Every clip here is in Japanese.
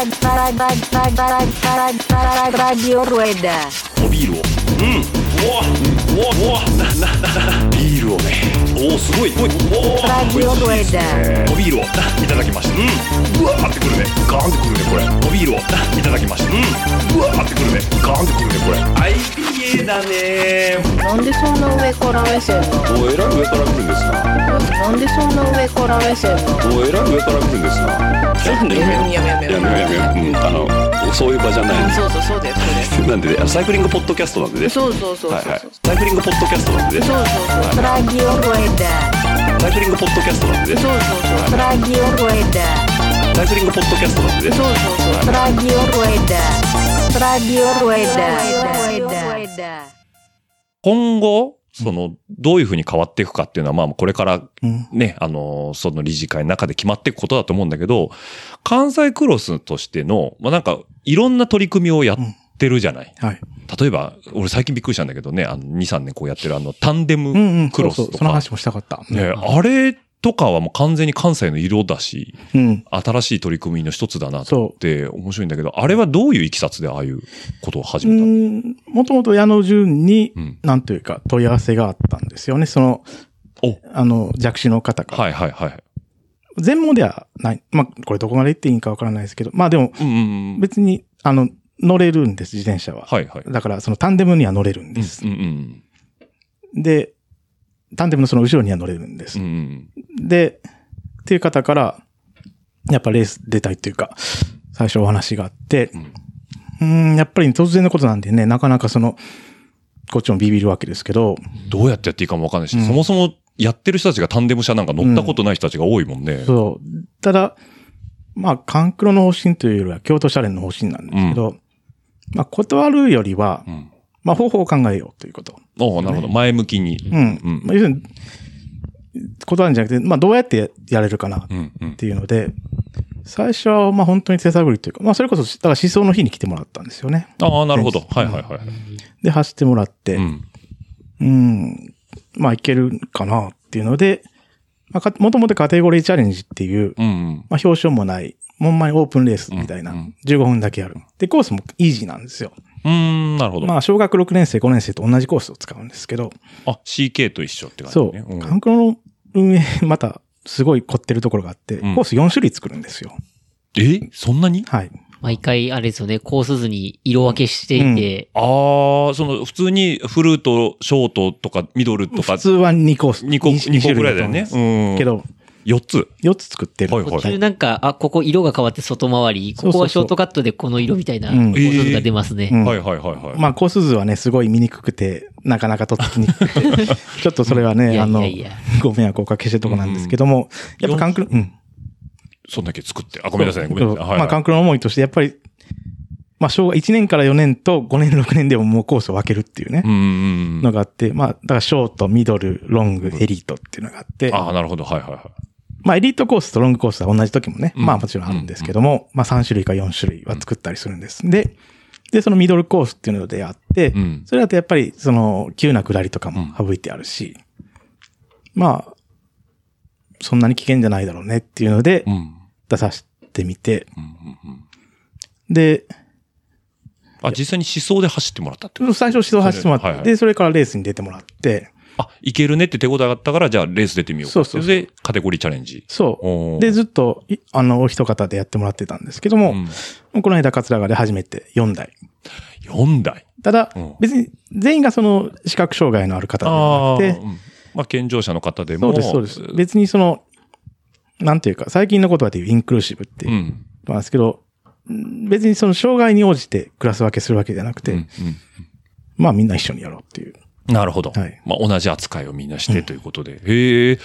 オだおビールを。うん。うわ。うわ。うわ。なななビールをねおおすごいおいおお Radio Rueda. おビールをいただきましたうんうわ。ーってくるねガーンってくるねこれおビールをいただきましたうんうわ。ーってくるねガーンってくるねこれはい IPA だね。なんでそんな上から目線なの？おえらい上から来るんですな。なんでそんな上から目線なの？おえらい上から来るんですな。ちょっとねやめようやめようやめよう。やめようやめよう。うんあのそういう場じゃない。そうそうそうだよそうだなんでサイクリングポッドキャストなんでね。よそうそうそうそう。はいはい。サイクリングポッドキャストなんでね。そうそうそう Radio Rueda. サイクリングポッドキャストなんでね。そうそうそう。Radio Rueda. サイクリングポッドキャストなんでね。そうそうそう。Radio Rueda. Radio Rueda. Rueda. 今後、その、どういうふうに変わっていくかっていうのは、まあ、これからうん。ね、あの、その理事会の中で決まっていくことだと思うんだけど、関西クロスとしての、まあ、なんか、いろんな取り組みをやってるじゃない。はい。例えば、俺最近びっくりしたんだけどね、あの、2、3年こうやってるあの、タンデうんうムん。クロスとか。そうそう。その話もしたかった。ね、あれとかはもう完全に関西の色だし、うん。新しい取り組みの一つだなって面白いんだけど、あれはどういういきさつでああいうことを始うめたの？ん。もともと矢野純にうん、なんというか問い合わせがあったんですよね。その、おあの、弱視の方から。はいはいはい。全盲ではない。まあ、これどこまで言っていいんかわからないですけど、まあでも。別に、あの、乗れるんです、自転車は。はいはい。だから、そのタンデムには乗れるんです。うんうんで、タンデムのその後ろには乗れるんです。うん。うんで、っていう方から、やっぱレース出たいっていうか、最初お話があって、うーん、やっぱり突然のことなんでね、なかなかその、こっちもビビるわけですけど、どうやってやっていいかもわかんないし、うんそもそもやってる人たちがタンデム車なんか乗ったことない人たちが多いもんね。そう。ただ、まあ、カンクロの方針というよりは、京都シャレンの方針なんですけど、まあ、断るよりは、うん。まあ、方法を考えようということ。おおなるほど。前向きに。うん。うんまあ、要するに、断るんじゃなくて、まあ、どうやってやれるかなっうんうん。ていうので、最初は、まあ、本当に手探りというか、まあ、それこそ、だから思想の日に来てもらったんですよね。ああ、なるほど。はいはいはい。で、走ってもらって、ううん、ん。まあ、いけるかなっていうので、まあか、もともとカテゴリーチャレンジっていう、うんうん。まあ、表彰もない、ほんまにオープンレースみたいな、うんうん15分だけやる。で、コースもイージーなんですよ。うーん、なるほど。まあ、小学6年生、5年生と同じコースを使うんですけど、あ、CK と一緒って感じそう、ね。んカンクロの運営、また、すごい凝ってるところがあって、うんコース4種類作るんですよ。え？そんなに？はい。毎回、あれですよね、コース図に色分けしていて、ああ、その、普通にフルート、ショートとか、ミドルとか普、通は2コース。2個、二二個ぐらいだよね。うん。け、ど、4つ。4つ作ってる。はいはい途中なんか、あ、ここ色が変わって外回り、ここはショートカットでこの色みたいなコうんース図が出ますね。うんはいはいはいはい。まあ、コース図はね、すごい見にくくて、なかなかとっつきにくくて、ちょっとそれはね、いやあのご迷惑をおかけしてるとこなんですけども、やっぱカンクロ、うん。そんだけ作って。あ、ごめんなさいね。ごめんなさい。はい、まあ、カンクロの思いとして、やっぱり、まあ、小学1年から4年と5年、6年でももうコースを分けるっていうねう、んうんうん。のがあって、まあ、だからショート、ミドル、ロング、エリートっていうのがあって、ああ、なるほど。はいはいはい。まあ、エリートコースとロングコースは同じ時もね、うん。まあもちろんあるんですけども、まあ3種類か4種類は作ったりするんです。で、で、そのミドルコースっていうのであって、うん。それだとやっぱり、その、急な下りとかも省いてあるし、まあ、そんなに危険じゃないだろうねっていうのでう、ん。出させてみて、で、あ、実際に思想で走ってもらったってこと最初指導走ってもらって、で、それからレースに出てもらって、あ、いけるねって手応えがあったから、じゃあレース出てみようか。そうそうそうれで、カテゴリーチャレンジ。そう。で、ずっと、いあの、お一方でやってもらってたんですけども、うん。この間、桂川で初めて4台。4台？ただうん、別に全員がその視覚障害のある方でああ。はなくて、うんまあ、健常者の方でも。そうです、そうです。別にその、なんていうか、最近の言葉で言うインクルーシブってう。いうんなんですけど、別にその障害に応じてクラス分けするわけじゃなくて、うんまあみんな一緒にやろうっていう。うんなるほど。はいまあ、同じ扱いをみんなしてということで。へえ。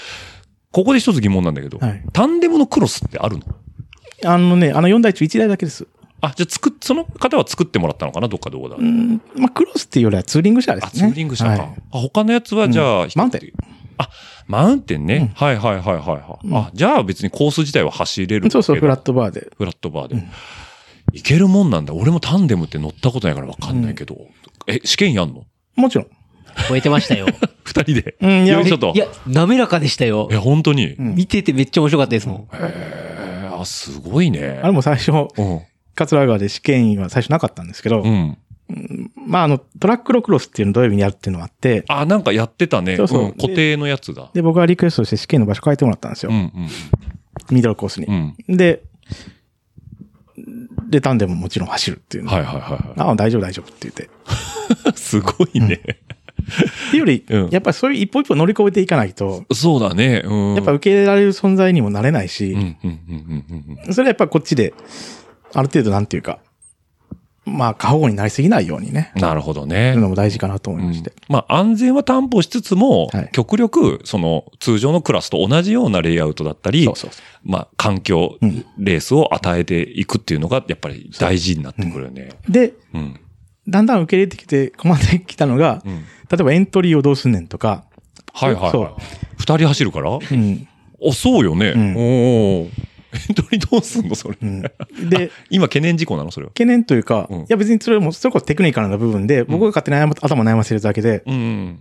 ここで一つ疑問なんだけど、はいタンデムのクロスってあるの？あのね、あの4台中1台だけです。あ、じゃあ作っ、その方は作ってもらったのかな？どっかどこだ、うん、まあクロスっていうよりはツーリング車であ、すね。ツーリング車か。はいあ他のやつはじゃあ、うんマウンテン。あ、マウンテンね。はいはいはいはいはい、うんあ、じゃあ別にコース自体は走れるそうそう、フラット。トバーで。フラットバーで。うんいけるもんなんだ。俺もタンデムって乗ったことないからわかんないけど。え、試験やんの？もちろん。超えてましたよ。二人で。うんいやよいしょと。いや、滑らかでしたよえ、。本当に？うん見ててめっちゃ面白かったですもん。へえ、あ、すごいね。あれも最初、うん。桂川で試験員は最初なかったんですけど、うん。まあ、あの、トラックロクロスっていうのを土曜日にやるっていうのがあって、あ、なんかやってたね。そうそうん固定のやつだ。で、僕はリクエストして試験の場所変えてもらったんですよ。うんうんミドルコースにう。ん。で、で、タンデムももちろん走るっていうの。はいはいはいはああ、大丈夫大丈夫って言って。い。すごいね。っていうより、うんやっぱりそういう一歩一歩乗り越えていかないと、そうだね。うん。やっぱ受け入れられる存在にもなれないしうん、うんうんうんうんそれはやっぱこっちで、ある程度なんていうか、まあ、過保護になりすぎないようにね、うん。なるほどすねる。のも大事かなと思いまして。まあ安全は担保しつつも、はい極力、その通常のクラスと同じようなレイアウトだったり、そうそうそまあ環境、うんレースを与えていくっていうのがやっぱり大事になってくるよね。う。で、うん。だんだん受け入れてきて困ってきたのが、うん。例えばエントリーをどうすんねんとか、はいはいそうはい。二人走るから？うん。あ、そうよね。うんおーエントリーどうすんのそれ？うん。で、今懸念事項なのそれは？懸念というか、うんいや別にそれも、それこそテクニカルな部分で、僕が勝手に悩ま頭悩ませるだけで、うんうん。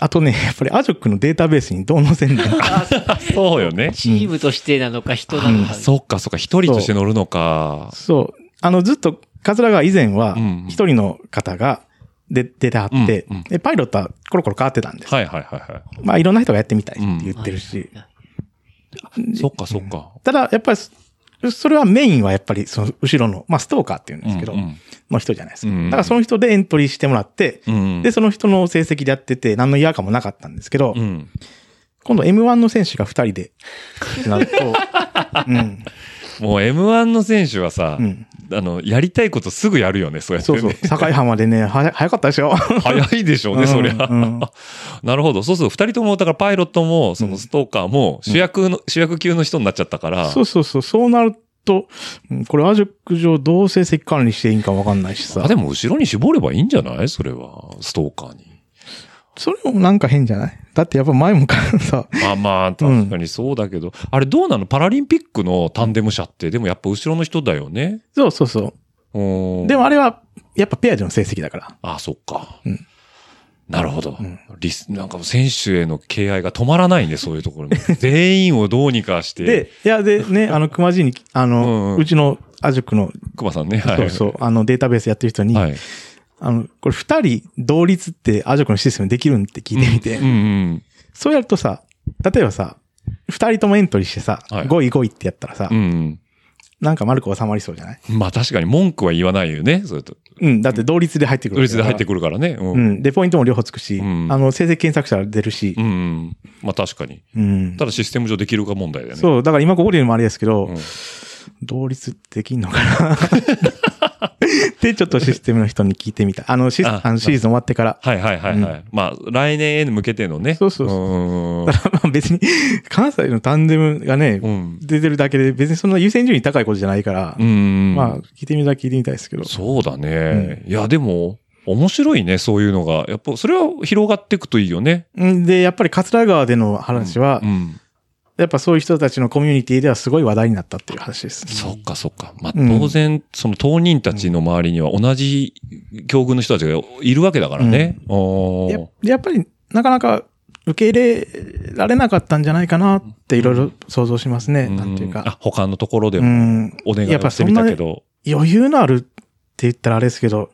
あとね、やっぱりアジョックのデータベースにどう載せんねん。そうよね。チームとしてなのか人なのか。そっかそっか、一人として乗るのか。そう。あの、ずっと、桂川以前はうん、一人の方がで出てはって、うんうんで、パイロットはコロコロ変わってたんです。はいはいはいはまあ、いろんな人がやってみたいって言ってるし。い。そっかそっか。ただ、やっぱり、それはメインはやっぱり、その後ろの、まあ、ストーカーっていうんですけど、うんうんの人じゃないですか。うんうんだからその人でエントリーしてもらって、うんで、その人の成績でやってて、何の違和感もなかったんですけど、うん。今度 M1 の選手が2人で、ってなると、うん。もう M1 の選手はさ、うんあの、やりたいことすぐやるよね、そうやって、そうね。そう。境浜でね、はや早かったですよ。早いでしょうね、そりゃ。うんうんなるほど。そうすると、二人とも、だからパイロットも、そのストーカーも、主役の、主役級の人になっちゃったから。そうそうそう。そうなると、うんこれアジョック上どう成績管理していいんかわかんないしさあ、。でも後ろに絞ればいいんじゃない？それは。ストーカーに。それもなんか変じゃない？だってやっぱ前もからさ、まあまあ、確かにそうだけど。あれどうなの？パラリンピックのタンデム車って、でもやっぱ後ろの人だよね。そうそうそう。うんでもあれは、やっぱペアでの成績だから。あ、そっか。うんなるほど。リス、なんか選手への敬愛が止まらないね、そういうところに。全員をどうにかして。で、いや、でね、あの、熊地に、あの、うんうんうちのアジョックの、熊さんね。はい。そうそう、あの、データベースやってる人に、はい。あの、これ二人同率ってアジョックのシステムできるんって聞いてみて、うんうん。そうやるとさ、例えばさ、二人ともエントリーしてさ、はい5位5位ってやったらさ、うん。なんか丸く収まりそうじゃない？まあ確かに文句は言わないよね。それと。うん、だって同率で入ってくるドイツで入ってくくるからね。う。うんん。で、ポイントも両方つくし、うんあの、成績検索したら出るしう、ん。まあ確かに。うん。ただシステム上できるか問題だよね。そう、だから今ここで言うのもあれですけど、うん同率できんのかな？ってちょっとシステムの人に聞いてみた。あの、シスああのシリーズ終わってから。はいはいはいはい。まあ来年へ向けてのね。そうそうそううんだからまあ別に、関西のタンデムがね、うん。出てるだけで別にそんな優先順位高いことじゃないから、うん。まあ、聞いてみたら聞いてみたいですけど。そうだね。いや、でも、面白いね、そういうのが。やっぱ、それは広がっていくといいよね。うんで、やっぱり桂川での話は、うん。やっぱそういう人たちのコミュニティではすごい話題になったっていう話です。そっかそっか。まあ、うん当然、その当人たちの周りには同じ境遇の人たちがいるわけだからね。おーややっぱり、なかなか受け入れられなかったんじゃないかなっていろいろ想像しますね。なんていうあか。、他のところでうもん。お願いやっぱをしてみたけそど。余裕のあるって言ったらあれですけど、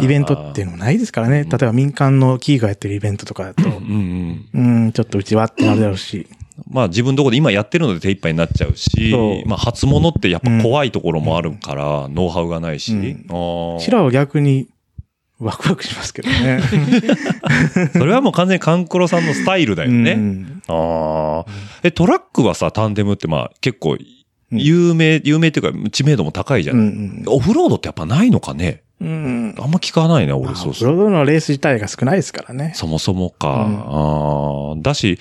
イベントっていうのもないですからね。例えば民間の企業がやってるイベントとかだと、うんうん。うん、ちょっとうちはってなるだろうし。まあ自分のところで今やってるので手一杯になっちゃうしまあ初物ってやっぱ怖いところもあるから、ノウハウがないし。うんあーシラは逆にワクワクしますけどね。それはもう完全にカンクロさんのスタイルだよね。うんああ。え、トラックはさ、タンデムってまあ結構うん有名、有名っていうか知名度も高いじゃ。うんんオフロードってやっぱないのかねうん。あんま聞かないな、俺、まあそうそう。オフロードのレース自体が少ないですからね。そもそもか。うんああ。だし、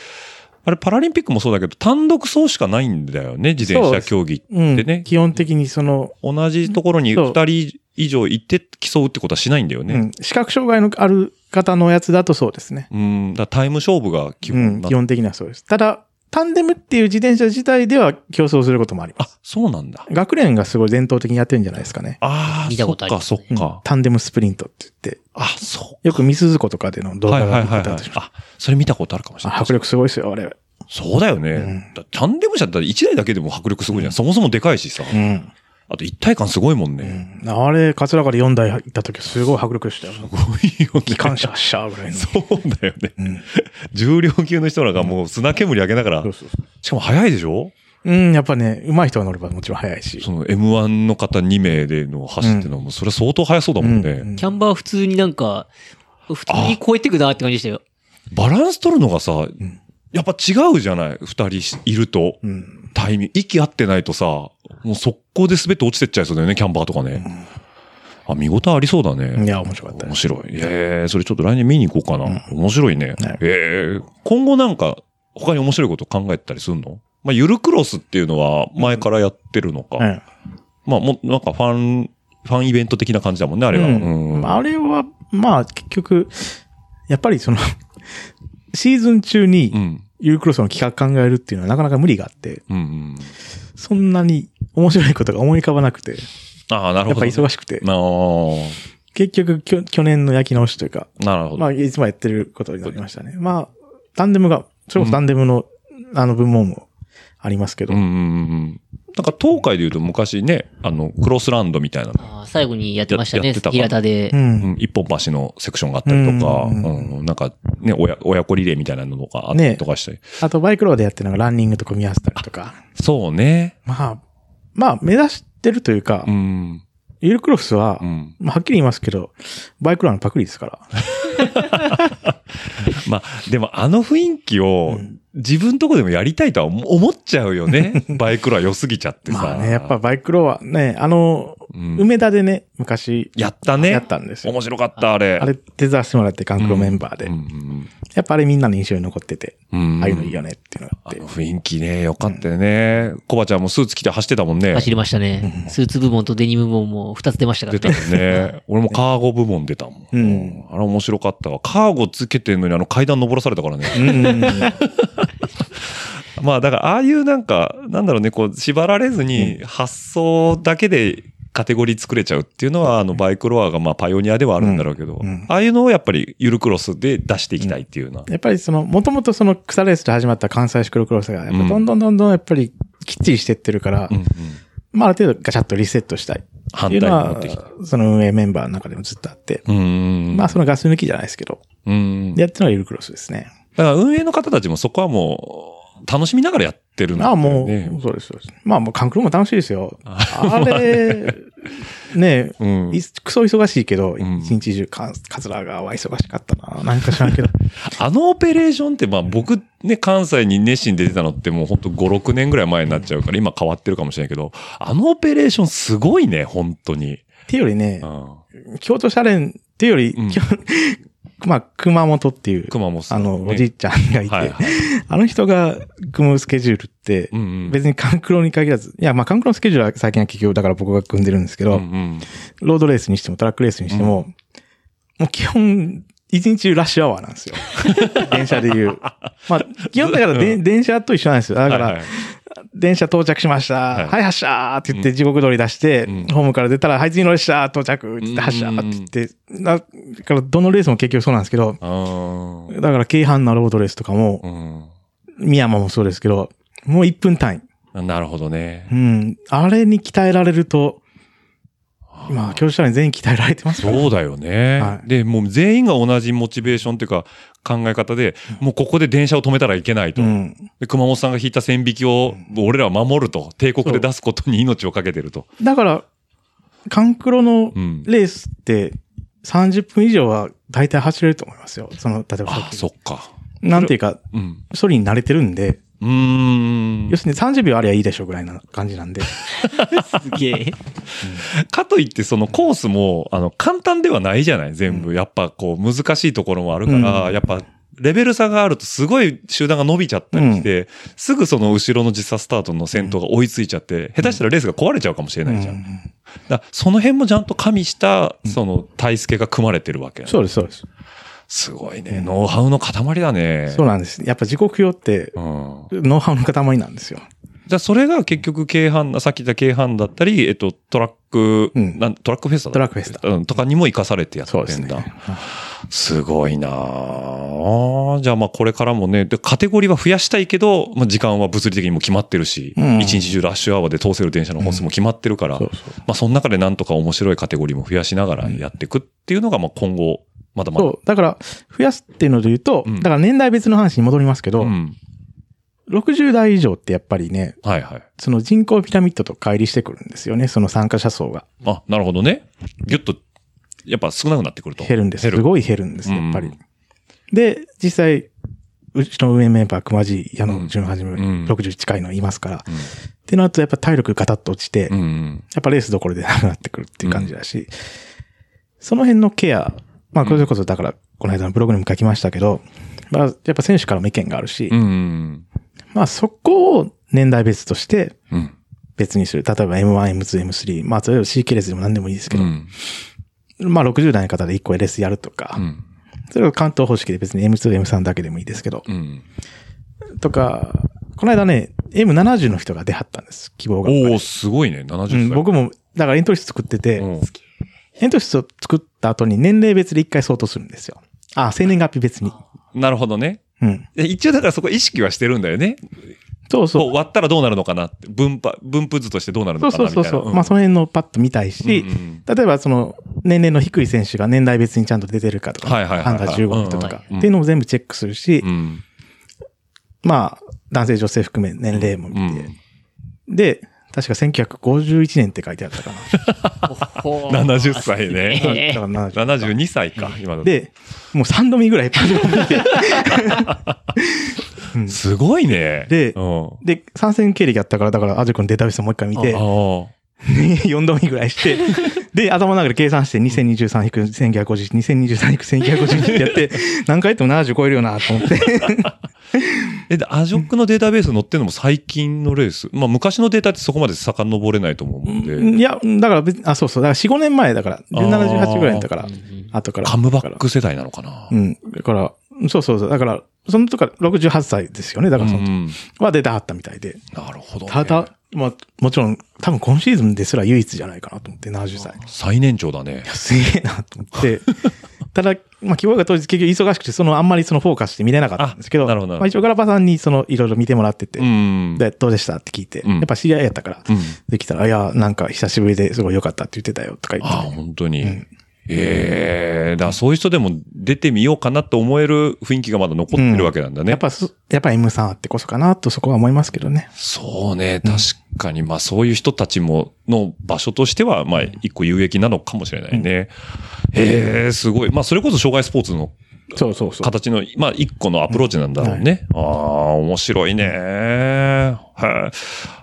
あれパラリンピックもそうだけど、単独走しかないんだよね、自転車競技うん。ってね。基本的にその、同じところに二人以上行って競うってことはしないんだよね。うん。視覚障害のある方のやつだとそうですね。うん。だタイム勝負が基うん。基本的にはそうです。ただ、タンデムっていう自転車自体では競争することもありまあす。、そうなんだ。学連がすごい伝統的にやってるんじゃないですかね。ああ、見たことありそっか、そっか。タンデムスプリントって言って、あ、そう。よくミスズコとかでの動画がはいはいはい、はい出てたとし。ます。あ、それ見たことあるかもしれない。あ迫力すごいですよ、あれ。そうだよね。うんだタンデム車って1台だけでも迫力すごいじゃん。そもそもでかいしさ。うん。あと一体感すごいもんね。うんあれ、桂川で4台行った時すごい迫力でしたよ。すごいよね。機関車シャーぐらいの。そうだよね。うん重量級の人らがもう砂煙上げながらそう、そうそう。しかも速いでしょ？うん、やっぱね、上手い人が乗ればもちろん速いし。その M1 の方2名での走ってるのも、それは相当速そうだもんね。うんキャンバー普通になんか、普通に超えてくなって感じでしたよ。バランス取るのがさ、やっぱ違うじゃない？二人しいると。うん。タイミング、息合ってないとさ、もう速攻で滑って落ちてっちゃいそうだよね、キャンバーとかね。あ、見応えありそうだね。いや、面白かった。面白い。ええそれちょっと来年見に行こうかな。面白いね。はいええ今後なんか、他に面白いこと考えたりするの？まあ、ゆるクロスっていうのは前からやってるのか。うんまあ、もう、なんかファン、ファンイベント的な感じだもんね、あれは。うんうんあれは、まあ、結局、やっぱりその、シーズン中うに、ん。ユークロスの企画考えるっていうのはなかなか無理があって、うんうん。そんなに面白いことが思い浮かばなくて、ああ、なるやっぱほど。忙しくて、あ結局きょ去年の焼き直しというか、あ、なるほど。まあ、いつもやってることになりましたね。まあ、タンデムが、それこそタンデムの、あの部門もありますけど、うんうんうんうん。なんか東海で言うと昔ね、あの、クロスランドみたいなの最後にやってましたね平田でう。。うんん、一本橋のセクションがあったりとか、ううんんなんかね、親、親子リレーみたいなのとかあったりとかしたり。あとバイクローでやってるのがランニングと組み合わせたりとか、そうね。まあ、まあ、目指してるというか、うん。ユークロスは、うん。まあ、はっきり言いますけど、バイクローのパクリですから。まあ、でもあの雰囲気を自分とこでもやりたいとは思思っちゃうよね。バイクロは良すぎちゃってさ。まあね、やっぱバイクローはね、あの、うん梅田でね、昔、やったね。やったんですよ面白かった、あれ。あれ手伝わせてもらって、カンクロメンバーで。うんやっぱあれみんなの印象に残ってて、うんうんああいうのいいよねっていうのがあって。雰囲気ね、よかったよね。コバちゃんもスーツ着て走ってたもんね。走りましたね。スーツ部門とデニム部門も2つ出ましたからね。出たもんね。俺もカーゴ部門出たもん。うんあれ面白かったわ。カーゴつけてんのにあの階段登らされたからね。うん。まあだからああいうなんか、なんだろうね、こう縛られずに発想だけでカテゴリー作れちゃうっていうのは、あのバイクロアがまあパイオニアではあるんだろうけど、うんうんああいうのをやっぱりゆるクロスで出していきたいっていうのは。やっぱりその、もともとその草レースで始まった関西シクロクロスが、やっぱどんどんどんどんやっぱりきっちりしてってるから、うんうんまあある程度ガチャッとリセットしたい。反っていうの対に持ってきた。は、その運営メンバーの中でもずっとあって。まあそのガス抜きじゃないですけど、うん。やってるのはユルクロスですね。だから運営の方たちもそこはもう楽しみながらやってるんだよああ、もね。う、そうです、そうです。まあもうカンクロも楽しいですよ。あれ、ねうんいクソ忙しいけど、ん一日中カカツラがは忙しかったな。なんか知らんけど。あのオペレーションって、まあ僕ね、関西に熱心で出てたのってもうほんと5、6年ぐらい前になっちゃうから、今変わってるかもしれないけど、あのオペレーションすごいね、本当に。っていうよりねう、ん。京都シャレンっていうより、うんまあ、熊本っていう、熊本ね。あの、おじいちゃんがいて、はいはい。あの人が組むスケジュールって、うんうん。別にカンクロに限らず、いや、まあ、カンクロのスケジュールは最近は結局だから僕が組んでるんですけど、うんうん。ロードレースにしてもトラックレースにしても、もう基本、一日中ラッシュアワーなんですよ。電車で言う。まあ、基本だからで、電車と一緒なんですよ。だから、はいはい電車到着しました。はいはい、発車って言って時刻通り出して、うんホームから出たら、はい、次の列車到着って言って発車って言って、だからどのレースも結局そうなんですけど、だから京阪なロードレースとかも、宮山もそうですけど、もう1分単位。うん。なるほどねう。ん。あれに鍛えられると、今、教師に全員鍛えられてますからそうだよね、はいで、もう全員が同じモチベーションっていうか考え方で、もうここで電車を止めたらいけないと。うん。で熊本さんが引いた線引きを俺らは守ると。帝国で出すことに命をかけてると。だから、カンクロのうん。レースって30分以上は大体走れると思いますよ。その、例えばさあそっか。なんていうか、うん。それに慣れてるんで、うーん要。するに30秒ありゃいいでしょぐらいな感じなんで。すげえ。かといってそのコースも、あの、簡単ではないじゃない全部。やっぱこう、難しいところもあるから、うんやっぱ、レベル差があるとすごい集団が伸びちゃったりして、すぐその後ろの実際スタートの先頭が追いついちゃって、下手したらレースが壊れちゃうかもしれないじゃん。うんだその辺もちゃんと加味した、その、体助が組まれてるわけ。そうです、そうです。すごいね。ノウハウの塊だね。そうなんです。やっぱ時刻表って、うん。ノウハウの塊なんですよ。じゃあそれが結局軽販、さっき言った軽販だったり、えっと、トラック、うんなんトラックフェスタだトラックフェスタうん、とかにも活かされてやってんだ。そうですね。すごいなあじゃあまあこれからもね、でカテゴリーは増やしたいけど、まあ時間は物理的にも決まってるし、うん一日中ラッシュアワーで通せる電車の本数も決まってるから、そうそう。まあその中でなんとか面白いカテゴリーも増やしながらやっていくっていうのがまあ今後、まだまだ。そう。だから、増やすっていうので言うと、うんだから年代別の話に戻りますけど、うん。60代以上ってやっぱりね、はいはい。その人口ピラミッドと乖離してくるんですよね、その参加者層が。あ、なるほどね。ぎゅっと、やっぱ少なくなってくると。減るんです。すごい減るんです、やっぱり。うんで、実際、うちの運営メンバー、熊地、矢野純はじめ、うん60近いのいますから。ってなると、やっぱ体力ガタッと落ちて、うん。うん。やっぱレースどころでなくなってくるっていう感じだし、その辺のケア、まあ、これこそだから、この間のブログにも書きましたけど、まあ、やっぱ選手からも意見があるし、うん。まあ、そこを年代別としてうん。別にする。例えば M1、M2、M3、まあ、それを C 系列でも何でもいいですけど、うん。まあ、60代の方で1個 LS やるとか、うん。それを関東方式で別に M2、M3 だけでもいいですけど、うん。とか、この間ね、M70 の人が出はったんです。希望が。おおすごいね。70歳。うん、僕も、だからエントリー室作ってて、うんエントリー室を作った後に年齢別で一回相当するんですよ。あ、生年月日別に。なるほどね。うん。で一応だからそこ意識はしてるんだよね。そうそう。割ったらどうなるのかなって。分布、分布図としてどうなるそうのかなみたいな。そうそうそう。まあ、その辺のパッと見たいし、うんうん例えばその、年齢の低い選手が年代別にちゃんと出てるかとか、はいはいはいはいアンダー15人とか、うんっていうのも全部チェックするし、うん。まあ、男性女性含め年齢も見て、うんで、確か1951年って書いてあったかほう70 歳ね。な。えだから70 72歳か、今だと。で、もう3度目ぐらいパ見て、うんすごいね。でうん。で、参戦経歴あったから、だから、アジョ君のデータベースもう一回見て、あ4 度目ぐらいして、で、頭の中で計算して、2023引く1950、2023引く1950ってやって、何回やっても70超えるよなと思って。あえ、でアジョックのデータベース載ってるのも最近のレース？まあ昔のデータってそこまで遡れないと思うんで。いや、だから別に、あ、そうそう、だから4、5年前だから、で78ぐらいだから、後から。カムバック世代なのかな？うん。だから、そうそうそう。だから、その時から68歳ですよね。だからその時うんは出たはったみたいで。なるほど、ね。ただ、まあ、もちろん、多分今シーズンですら唯一じゃないかなと思って、70歳。最年長だね。すげえなと思って。ただ、まあ、希望が当日結局忙しくて、そのあんまりそのフォーカスして見れなかったんですけど、あなるほどまあ、一応ガラパさんにそのいろいろ見てもらってて、うん。で、どうでしたって聞いて、うんやっぱ知り合いやったから、うん。できたら、いや、なんか久しぶりですごい良かったって言ってたよとか言ああ、って、本当に。うんええだからそういう人でも出てみようかなと思える雰囲気がまだ残ってるわけなんだね。やっぱす、やっぱ M さんあってこそかなとそこは思いますけどね。そうね、確かに、まあそういう人たちも、の場所としては、まあ一個有益なのかもしれないね。へえ、すごい。まあそれこそ障害スポーツのそうそうそう。形の、まあ一個のアプローチなんだろうね。ああ、面白いね。はい。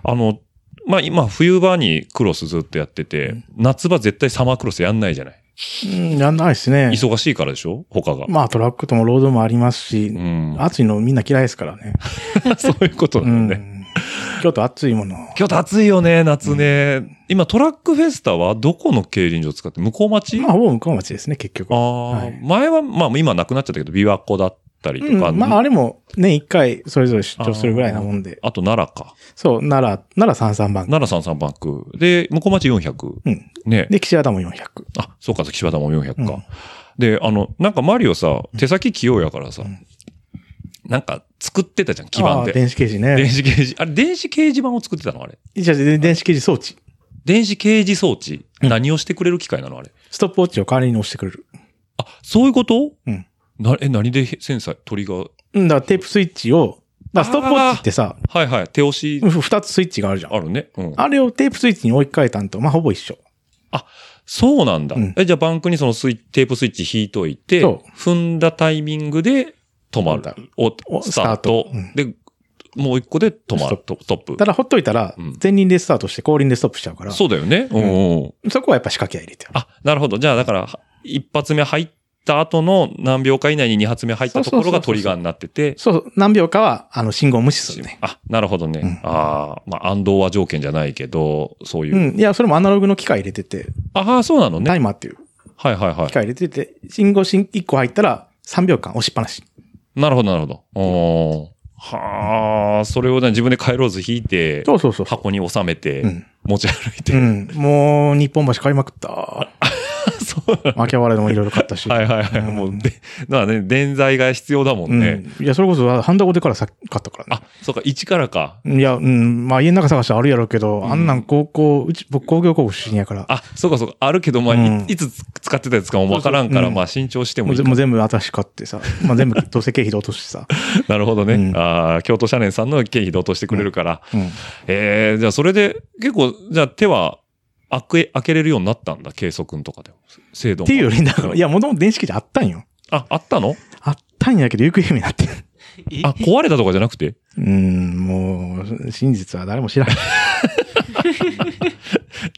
あの、まあ今冬場にクロスずっとやってて、夏場絶対サマークロスやんないじゃない。うん、やんないですね。忙しいからでしょ？他が。まあトラックともロードもありますし、うん。暑いのみんな嫌いですからね。そういうことだうよね。ん。京都暑いもの。京都暑いよね、夏ね。今トラックフェスタはどこの競輪場使って？向こう町？まあ、ほぼ向こう町ですね、結局。ああ、はい前は、まあ今なくなっちゃったけど、琵琶湖だったりとか、うん、まあ、あれも年一回それぞれ出張するぐらいなもんで。あと奈良か。そう、奈良、奈良33番。奈良三三バンク。で、向こう町400。うん。ね。で、岸和田も400。あ、そうか、岸和田も400か。うんで、あの、なんかマリオさ、手先器用やからさ、んなんか作ってたじゃん、基板で。電子掲示電ね。子掲示、あれ、電子掲示板を作ってたのあれ？じゃ電子掲示装置。電子掲示装置？うん何をしてくれる機械なのあれ？ストップウォッチを代わりに押してくれる。あ、そういうこと？うん。な、え、何でセンサー、トリガー？うん、だからテープスイッチを、だからストップウォッチってさ、はいはい。手押し、ふ二つスイッチがあるじゃん。あるね。うん。あれをテープスイッチに置き換えたんと、まあ、ほぼ一緒。そうなんだ。うんえ、じゃあバンクにそのスイッテープスイッチ引いといてそ、踏んだタイミングで止まる。お、おスタートスタートうん。で、もう一個で止まる。ストップた。だ、ほっといたらうん、前輪でスタートして後輪でストップしちゃうから、そうだよね。うんうん。そこはやっぱ仕掛けは入れてる。あ、なるほど。じゃあだから、一発目入った後の何秒か以内に二発目入ったところがトリガーになってて、そう、何秒かは、あの、信号を無視するね。あ、なるほどね。うんああ、まあ、暗動は条件じゃないけど、そういう。うん。いや、それもアナログの機械入れてて、ああ、そうなのね。タイマーっていうはいはいはい機。械入れてて、信号し1個入ったら3秒間押しっぱなし。なるほど、なるほど。おーはあ、それをね、自分で回路図引いて、そうそうそう。箱に収めて、うん。持ち歩いて。うん。もう、日本橋買いまくった。そ秋葉原でもいろいろ買ったし。はいはいはい。うんもう、で、だからね、電材が必要だもんね。うん。いや、それこそ、ハンダゴテからさ買ったからね。あ、そうか、一からか。いや、うん、まあ家の中探したらあるやろうけど、あんなん高校、うち、僕工業高校出身やから、あ、そうかそうか、あるけど、まあ、いつ使ってたやつかもわからんから、うんまあ、新調してももいういもう全部新しく買ってさ、まあ全部どうせ経費で落としてさ。なるほどね。うんああ、京都社連さんの経費で落としてくれるから。うん。ええじゃあそれで、結構、じゃあ手は開け、開けれるようになったんだ、計測とかでも。精度もっていうより、だから、いや、もともと電子機じあったんよ。あ、あったの？あったんやけど、行方不明になってる。あ、壊れたとかじゃなくて？うん、もう、真実は誰も知らん。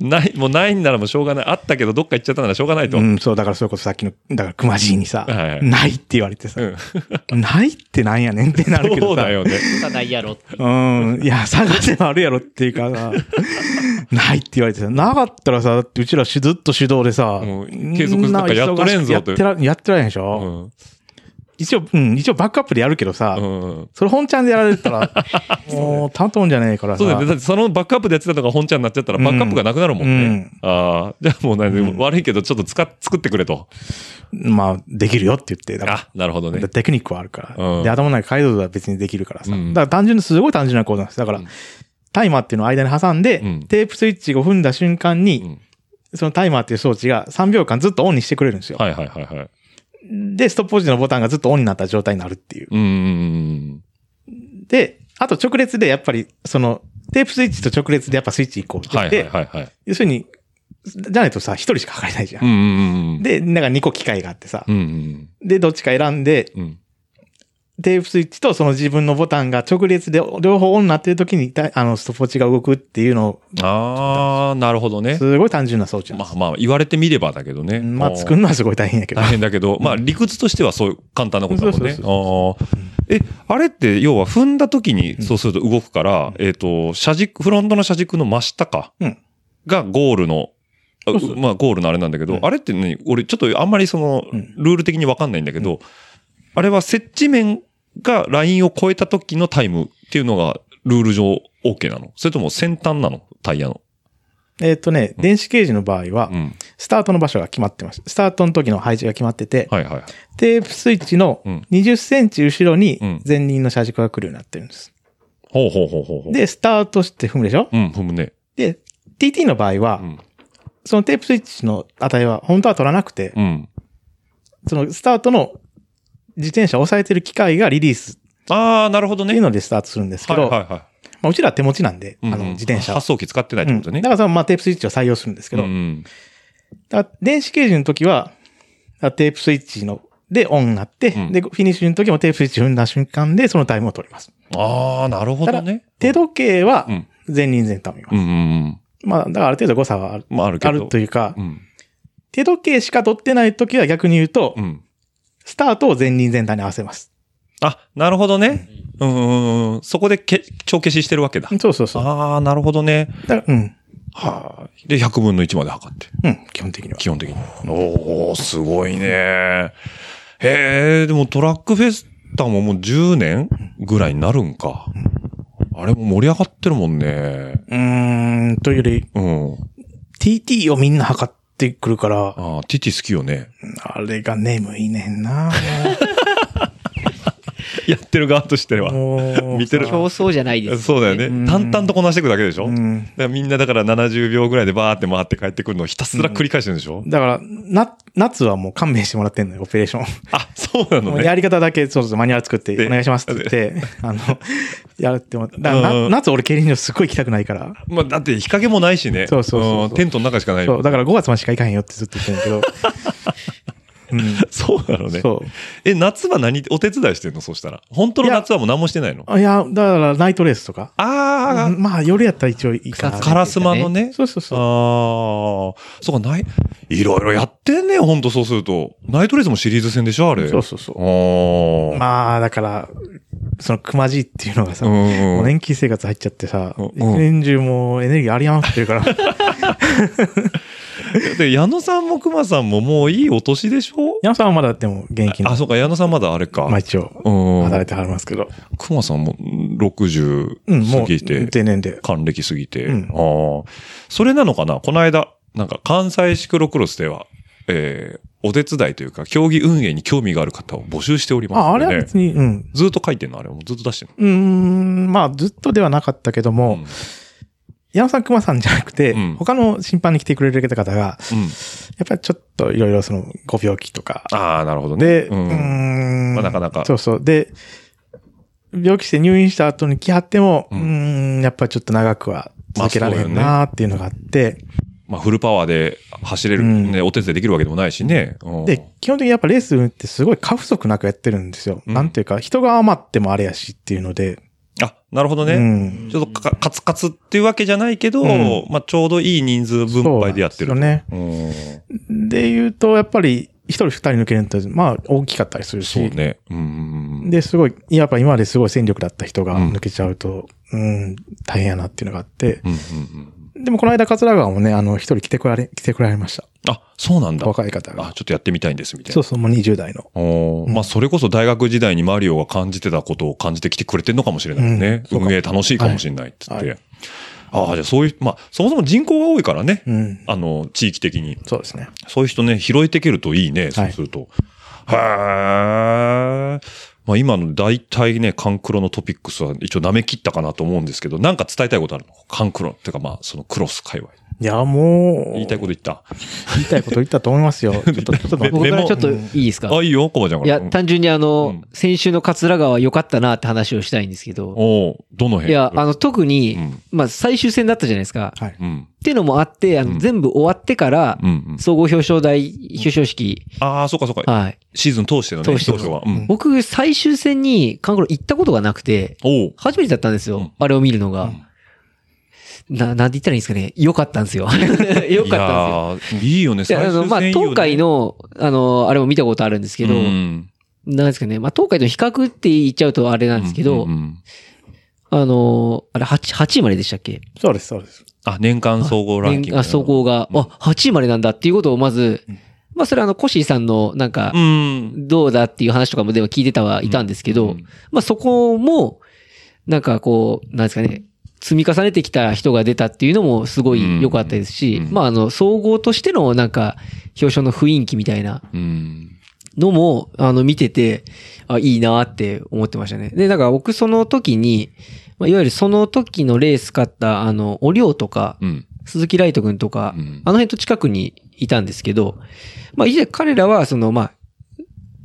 ない、もうないんならもうしょうがない。あったけどどっか行っちゃったならしょうがないと。うん、そう、だからそれこそさっきの、だから熊爺にさ、はいはいないって言われてさ、ないってなんやねんってなるけどさ。そうだよね。ただいやろって。うん。いや、探せばあるやろっていうかさ、ないって言われてさ、なかったらさ、だってうちらしずっと手動でさ、うん継続なんかやっとれんぞとやってら、やってられへんでしうょ、ん。一応、うん、一応バックアップでやるけどさ、うん。それ本ちゃんでやられたら、もう、たとんじゃねえからさ。そうだよね。だってそのバックアップでやってたのが本ちゃんになっちゃったらバックアップがなくなるもんね。うんああ、じゃあもう何、悪いけどちょっと使っ、作ってくれと。まあ、できるよって言って、あ、なるほどね。テクニックはあるから。うんで、頭の中解像度は別にできるからさ。うんだから単純に、すごい単純なコードなんです。だから、タイマーっていうのを間に挟んで、うんテープスイッチを踏んだ瞬間に、うんそのタイマーっていう装置が3秒間ずっとオンにしてくれるんですよ。はいはいはいはい。で、ストップウォッチのボタンがずっとオンになった状態になるっていう。うで、あと直列でやっぱり、その、テープスイッチと直列でやっぱスイッチ移行うん。はいで、はいはいはい。要するに、じゃないとさ、一人しか測れないじゃん。うんうんうん。で、なんか2個機械があってさ、うんうんで、どっちか選んで、うん。テープスイッチとその自分のボタンが直列で両方オンになってる時に、たあの、ストップウォッチが動くっていうのを、ああ、なるほどね。すごい単純な装置なんです。まあまあ、言われてみればだけどね。まあ、作るのはすごい大変やけど。大変だけど、まあ理屈としてはそういう簡単なことだもんね。え、あれって要は踏んだ時にそうすると動くから、えっと、車軸、フロントの車軸の真下か？うんがゴールの、まあゴールのあれなんだけど、うんあれってね、俺ちょっとあんまりそのうん、ルール的にわかんないんだけど、あれは接地面がラインを超えた時のタイムっていうのがルール上 OK なの？それとも先端なの？タイヤの？えっとね、電子ケージの場合はう、ん。スタートの場所が決まってます。スタートの時の配置が決まってて、はいはい。テープスイッチのうん20センチ後ろにうん前輪の車軸が来るようになってるんです。ほうほうほうほうほう。で、スタートして踏むでしょ？うん、踏むね。で、TT の場合はう、ん。そのテープスイッチの値は本当は取らなくて、うん。そのスタートの自転車を押さえてる機械がリリースああ、なるほどね。っていうのでスタートするんですけど、はいはいはい。まあ、うちらは手持ちなんで、うんうんあの、自転車を発送機使ってないってことね。うんだからその、まあ、テープスイッチを採用するんですけど、うんだから電子ケージの時は、テープスイッチの、でオンになって、うんで、フィニッシュの時もテープスイッチ踏んだ瞬間でそのタイムを取ります。ああ、なるほどね。手時計はうん前輪前端を見ます。うんうんうん。まあ、だからある程度誤差はあるまああるけど。あるというか、うん。手時計しか取ってない時は逆に言うと、うん。スタートを前輪前端に合わせます。あ、なるほどね。うんうんうん。そこでけ帳消ししてるわけだ。そうそうそう。ああ、なるほどね。だからうん。はあ。で、100分の1まで測って。うん、基本的には。基本的に。おおすごいね。へえ、でもトラックフェスタももう10年ぐらいになるんか。あれも盛り上がってるもんね。うーん、というより、うん。TT をみんな測ってくるから、ああ、ティティ好きよね。あれが眠いねんな。やってる側としては。見てる競争じゃないです。そうだよね。うん淡々とこなしていくだけでしょ、だみんなだから70秒ぐらいでバーって回って帰ってくるのをひたすら繰り返してるんでしょ、だから、な、夏はもう勘弁してもらってんのよ、オペレーション。あ、そうなのね。やり方だけ、そうそう、マニュアル作って、でお願いしますって言って、あの、やるっても、だからなうん夏俺競輪場すっごい行きたくないから。まあ、だって日陰もないしね。そうそうそうそうんテントの中しかないそう、だから5月までしか行かへんよってずっと言ってるんだけど。うん。そうなのね。そう。え、夏は何、お手伝いしてんの？そしたら。本当の夏はもう何もしてないの？あいや、だからナイトレースとか。あうんまあ、夜やったら一応いいかな。カラスマのね。そうそうそう。ああ、そうか、ない、いろいろやってんねほんとそうすると。ナイトレースもシリーズ戦でしょあれ。そうそうそう。ああ。まあ、だから、その熊じっていうのがさ、年金生活入っちゃってさ、うん一年中もうエネルギーあり余ってるから。で、矢野さんも熊さんももういいお年でしょ？山さんはまだでも現役のあ、そうか、矢野さんまだあれか。まあ一応、うん。働いてはりますけど。熊さんも60うん、もう、過ぎて、定年で。還暦過ぎて。うんああ。それなのかな？この間、なんか関西シクロクロスでは、えーお手伝いというか、競技運営に興味がある方を募集しておりますあ、あので、ね。れは別に、うん。ずっと書いてんのあれもずっと出してんの？うーん、まあ、ずっとではなかったけども、うん矢野さん、熊さんじゃなくて、うん他の審判に来てくれる方が、やうん。っぱりちょっといろいろその、ご病気とか、ああ、なるほどね。で、う。うんまあなかなかそうそう。で、病気して入院した後に来はっても、ううんーん、やっぱりちょっと長くは続けられへんなーっていうのがあって、まあ、フルパワーで走れる、うんね、お手伝いできるわけでもないしね。うんで、基本的にやっぱレースってすごい過不足なくやってるんですよ。うんなんていうか、人が余ってもあれやしっていうので、あ、なるほどね。うん。ちょっとかカツカツっていうわけじゃないけど、うんまあ、ちょうどいい人数分配でやってる。そうですよね。うん。で言うと、やっぱり、一人二人抜けると、まあ、大きかったりするし。そうね。うん。で、すごい、やっぱ今まですごい戦力だった人がうん抜けちゃうと、うん、大変やなっていうのがあって。うんうんうん。でもこの間、桂川もね、あの、一人来てくられ、来てくられました。あ、そうなんだ。若い方あ、が。ちょっとやってみたいんです、みたいな。そうそう、もう20代の。おーまあ、それこそ大学時代にマリオが感じてたことを感じてきてくれてるのかもしれないね。うん運営楽しいかもしれないっつって。はいああ、じゃあそういう、まあ、そもそも人口が多いからね。うん。あの、地域的に。そうですね。そういう人ね、拾えていけるといいね、そうすると。へーまあ今の大体ね、カンクロのトピックスは一応舐め切ったかなと思うんですけど、なんか伝えたいことあるの？カンクロっていうかまあ、そのクロス界隈。いや、もう、言いたいこと言った。言いたいこと言ったと思いますよ。ちょっと、ちょっと僕からちょっとうんいいですか？あ、いいよ、コバちゃんから。いや、単純にあの、うん先週の桂川良かったなって話をしたいんですけど、おうどの辺？いや、あの、特に、うんまあ、最終戦だったじゃないですか。はい。うん。っていうのもあって、あの、うん全部終わってから。総合表彰台、表彰式、ああ、そうかそうか。はい。シーズン通してのね、通しての表彰は。うん。僕、最終戦に、カンクロ行ったことがなくて、初めてだったんですよ。うんあれを見るのが。うんな、なんて言ったらいいんですかね。良かったんですよ。良かったんですよ。いいいよね、いや、あの、まあ、東海の、あの、あれも見たことあるんですけど、うんなんですかね。まあ、東海と比較って言っちゃうとあれなんですけど、うんうんうんあの、あれ8、8位まででしたっけ？そうです、そうです。あ、年間総合ランキング。あ、総合が、あ、8位までなんだっていうことをまず、まあ、それはあの、コシーさんの、なんかう、ん。どうだっていう話とかもでも聞いてたはいたんですけど、うんまあ、そこも、なんかこう、なんですかね、積み重ねてきた人が出たっていうのもすごい良かったですし、うんまあ、あの、総合としてのなんか、表彰の雰囲気みたいなうん。のも、あの、見てて、あ、いいなって思ってましたね。で、だから僕その時に、まあ、いわゆるその時のレース勝った、あの、おりょうとか、うん。鈴木ライト君とか、うんあの辺と近くにいたんですけど、まあ、以前彼らは、その、まあ、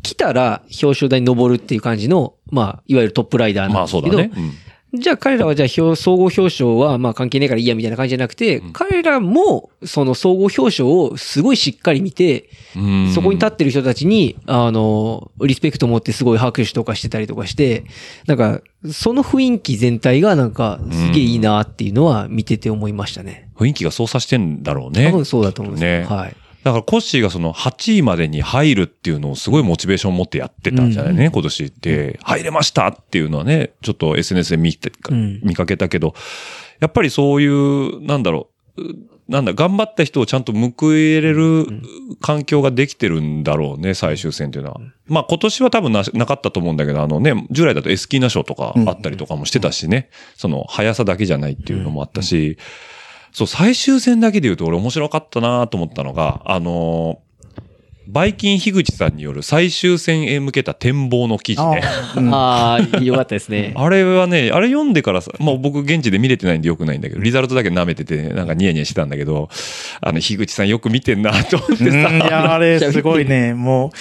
来たら表彰台に登るっていう感じの、まあ、いわゆるトップライダーまあなんですけど、そうだね。うんじゃあ彼らはじゃあ表総合表彰はまあ関係ないからいいやみたいな感じじゃなくて、うん彼らもその総合表彰をすごいしっかり見て、うんそこに立ってる人たちに、あの、リスペクト持ってすごい拍手とかしてたりとかして、なんか、その雰囲気全体がなんか、すげえいいなっていうのは見てて思いましたね。雰囲気が操作してんだろうね。多分そうだと思うんですよ。ねはい。だからコッシーがその8位までに入るっていうのをすごいモチベーションを持ってやってたんじゃないね、今年って。入れましたっていうのはね、ちょっと SNS で見て、うん見かけたけど、やっぱりそういう、なんだろう、うなんだ、頑張った人をちゃんと報えれる環境ができてるんだろうね、最終戦っていうのは。まあ今年は多分ななかったと思うんだけど、あのね、従来だとエスキーナ賞とかあったりとかもしてたしね、その速さだけじゃないっていうのもあったし、そう、最終戦だけで言うと俺面白かったなと思ったのが、あのーバイキン樋口さんによる最終戦へ向けた展望の記事ね。あ うんああ、よかったですね。あれはね、あれ読んでからさ、まあ僕現地で見れてないんでよくないんだけど、リザルトだけ舐めてて、なんかニヤニヤしてたんだけど、あの、樋口さんよく見てんなと思ってうんいさ。や、あれ、すごいね、も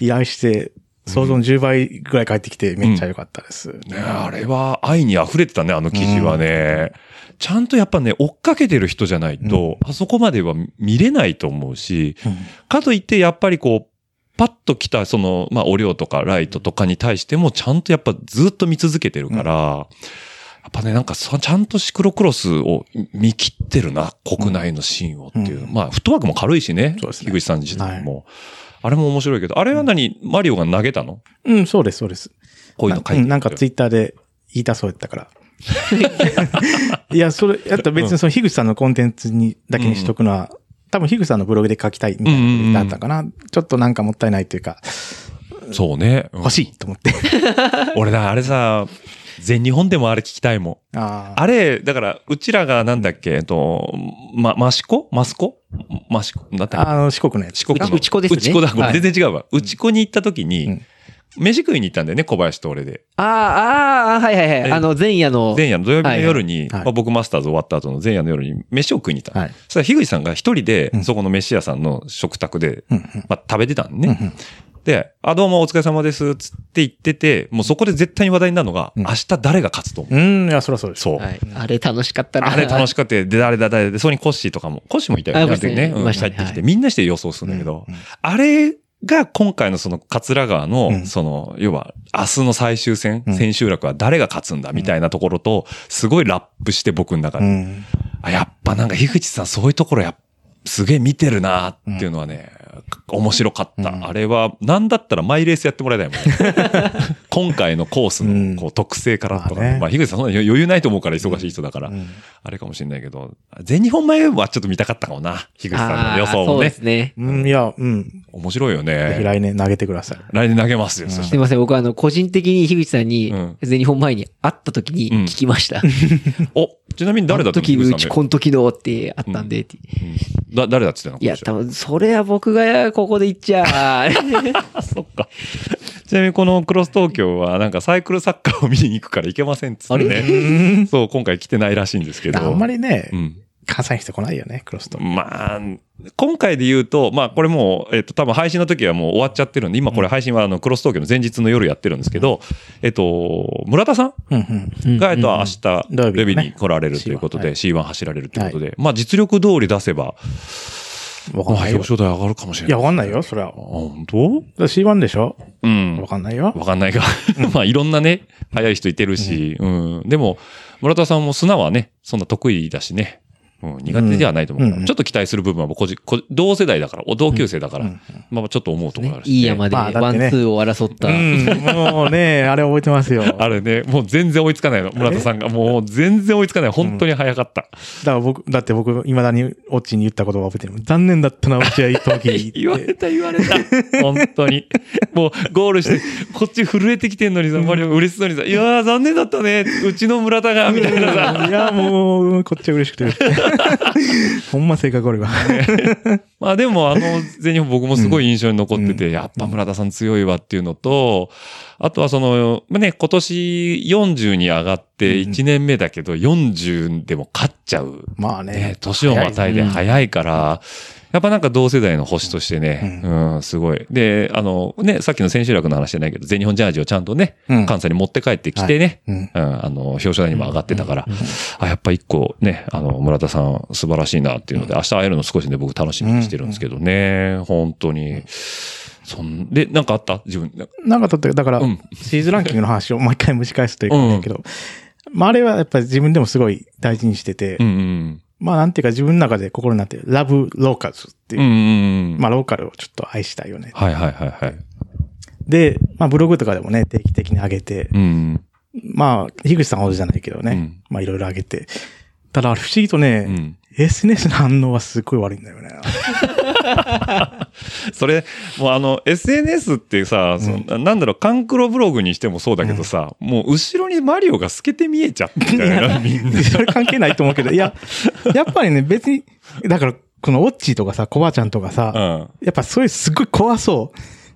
う、依頼して、想像の10倍ぐらい帰ってきて、めっちゃ良かったです。ねあれは愛に溢れてたね、あの記事はね。ちゃんとやっぱね、追っかけてる人じゃないと、あそこまでは見れないと思うし、うんかといってやっぱりこう、パッと来たその、まあ、お量とかライトとかに対しても、ちゃんとやっぱずっと見続けてるから、やっぱね、なんかそちゃんとシクロクロスを見切ってるな、国内のシーンをっていう。うんまあ、フットワークも軽いしね。そうですね樋口さん自体も。あれも面白いけど、あれは何、マリオが投げたの？うん、そうです、そうです。こういうの書いてうんなんかツイッターで言いたそうやったから。いや、それ、やったら別にその、樋口さんのコンテンツに、だけにしとくのは、多分、樋口さんのブログで書きたいみたいなだったかな。ちょっとなんかもったいないというか、そうね。うん欲しいと思って。俺だ、あれさ、全日本でもあれ聞きたいもん。ああ。あれ、だから、うちらがなんだっけ、えっと、ま、マシコマスコマシコだったあの、四国のやつ。四国の。うちこですねうちこだ。ごめんはい全然違うわ。うちこに行った時に、うん飯食いに行ったんだよね、小林と俺で。ああ、ああ、はいはいはい。えあの、前夜の。前夜の土曜日の夜に、はいはいまあ、僕マスターズ終わった後の前夜の夜に飯を食いに行ったの。はい。そしたら、樋口さんが一人でう、んそこの飯屋さんの食卓で。まあ、食べてたんね。うんうんで、あ、どうもお疲れ様です、つって言ってて、もうそこで絶対に話題になるのが、うん明日誰が勝つと思う。うん、いや、そりゃそうです。そう。はい。あれ楽しかったな。あれ楽しかった。で、誰だ誰だで、そこにコッシーとかも、コッシーもいたよね。うんってきて、はいみんなして予想するんだけど、うんうんあれが今回のその桂川の、うん。その、要は、明日の最終戦、うん。千秋楽は誰が勝つんだみたいなところと、すごいラップして僕の中で、うん。あ、やっぱなんか樋口さんそういうところやっすげえ見てるなっていうのはね、面白かった。うんあれは、なんだったらマイレースやってもらいたいもんね。今回のコースうんのこう特性からとか、まあねまあ、樋口さんそんな余裕ないと思うから忙しい人だから、うんあれかもしれないけど、全日本前はちょっと見たかったかもな。樋口さんの予想もねそうで。すね。うん、いや、うん。面白いよぜひね。来年投げてください。来年投げますよ、すいません。僕はあの、個人的に樋口さんにうん、全日本前に会った時にうん聞きました。お、ちなみに誰だったの時、樋口さんでうちこの時のってあったんでだ誰だって言ってたの？いや、多分、それは僕がここで言っちゃ、あ、そっか。ちなみにこのクロス東京はなんかサイクルサッカーを見に行くから行けませんっつってね。そう、今回来てないらしいんですけど。あんまりねう、ん。関西の人来ないよね、クロスと。まあ、今回で言うと、まあこれもう、えっと多分配信の時はもう終わっちゃってるんで、今これ配信はあのクロス東京の前日の夜やってるんですけど、えっと、村田さん？うんうん。が、えっと、明日、レビに来られるということで、C1 C1 走られるということで、まあ実力通り出せば、まあわかんないよ。表彰台上がるかもしれない。いや、わかんないよ、それはあ。本当？C1 でしょ？うんわ。かんないよ。わかんないが、まあいろんなね、速い人いてるし、うん。でも、村田さんも砂はね、そんな得意だしね。うん、苦手ではないと思うから、うんちょっと期待する部分はこじこ同世代だから、お同級生だから、うんまあちょっと思うところがあるし、いい山でねワンツーを争った。うん、もうね、あれ覚えてますよ。だかあれね、もう全然追いつかないの。村田さんが。もう全然追いつかない。本当に速かった。ら僕、だって僕、未だにオッチに言ったことが覚えてる。残念だったな、オッチは時 言われた言われた。本当に。もうゴールして、こっち震えてきてんのにさ、マリオ嬉しそうにさ、いやー残念だったね。うちの村田が、みたいなさ。いや、もう、こっちは嬉しくて。ほんま性格悪いわ。まあでもあの全日本僕もすごい印象に残ってて、やっぱ村田さん強いわっていうのと、あとはその、まあね、今年40に上がって1年目だけど、40でも勝っちゃう。まあねね、。年をまたいで早いから、やっぱなんか同世代の星としてね、うん、すごい。で、あの、ね、さっきの千秋楽の話じゃないけど、全日本ジャージをちゃんとね、うん。関西に持って帰ってきてね、うん。うん、あの、表彰台にも上がってたから、あ、やっぱ一個ね、あの、村田さん素晴らしいなっていうので、明日会えるの少しね、僕楽しみにしてるんですけどね、本当に。そんで、なんかあった？自分。なんかだって、だから、うん。シーズンランキングの話をもう一回蒸し返すというかだけど、まああれはやっぱり自分でもすごい大事にしてて、うんうん。まあなんていうか自分の中で心になってる、ラブローカルズっていうう、んうんうん。まあローカルをちょっと愛したいよね。はいはいはいはい。で、まあブログとかでもね、定期的に上げて、うん。まあ、樋口さんほどじゃないけどね、うんまあいろいろ上げて、ただあれ不思議とね、うん SNS の反応はすっごい悪いんだよね。それ、もうあの、SNS ってさ、そのなんだろう、カンクロブログにしてもそうだけどさ、もう後ろにマリオが透けて見えちゃってみんな。それ関係ないと思うけど、いや、やっぱりね、別に、だから、このオッチーとかさ、コバちゃんとかさ、うん。やっぱそういうすっごい怖そ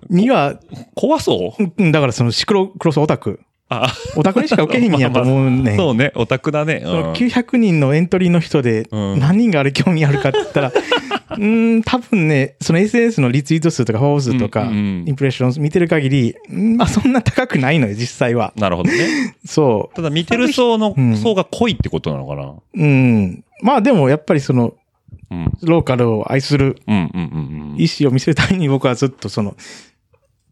うには、怖そう？うんだからそのシクロクロスオタク、あ、オタクにしか受けへんやと思うねん。そうね、オタクだね。うん900人のエントリーの人でうん何人があれ興味あるかって言ったら、うーん、多分ね、その SNS のリツイート数とかフォロー数とか、うんうんインプレッション見てる限り、うんまあそんな高くないのよ、実際は。なるほどね。そただ見てる層のうん層が濃いってことなのかな。う。うん。まあでもやっぱりその、うん。ローカルを愛するうんうんうん意思を見せるために僕はずっとその、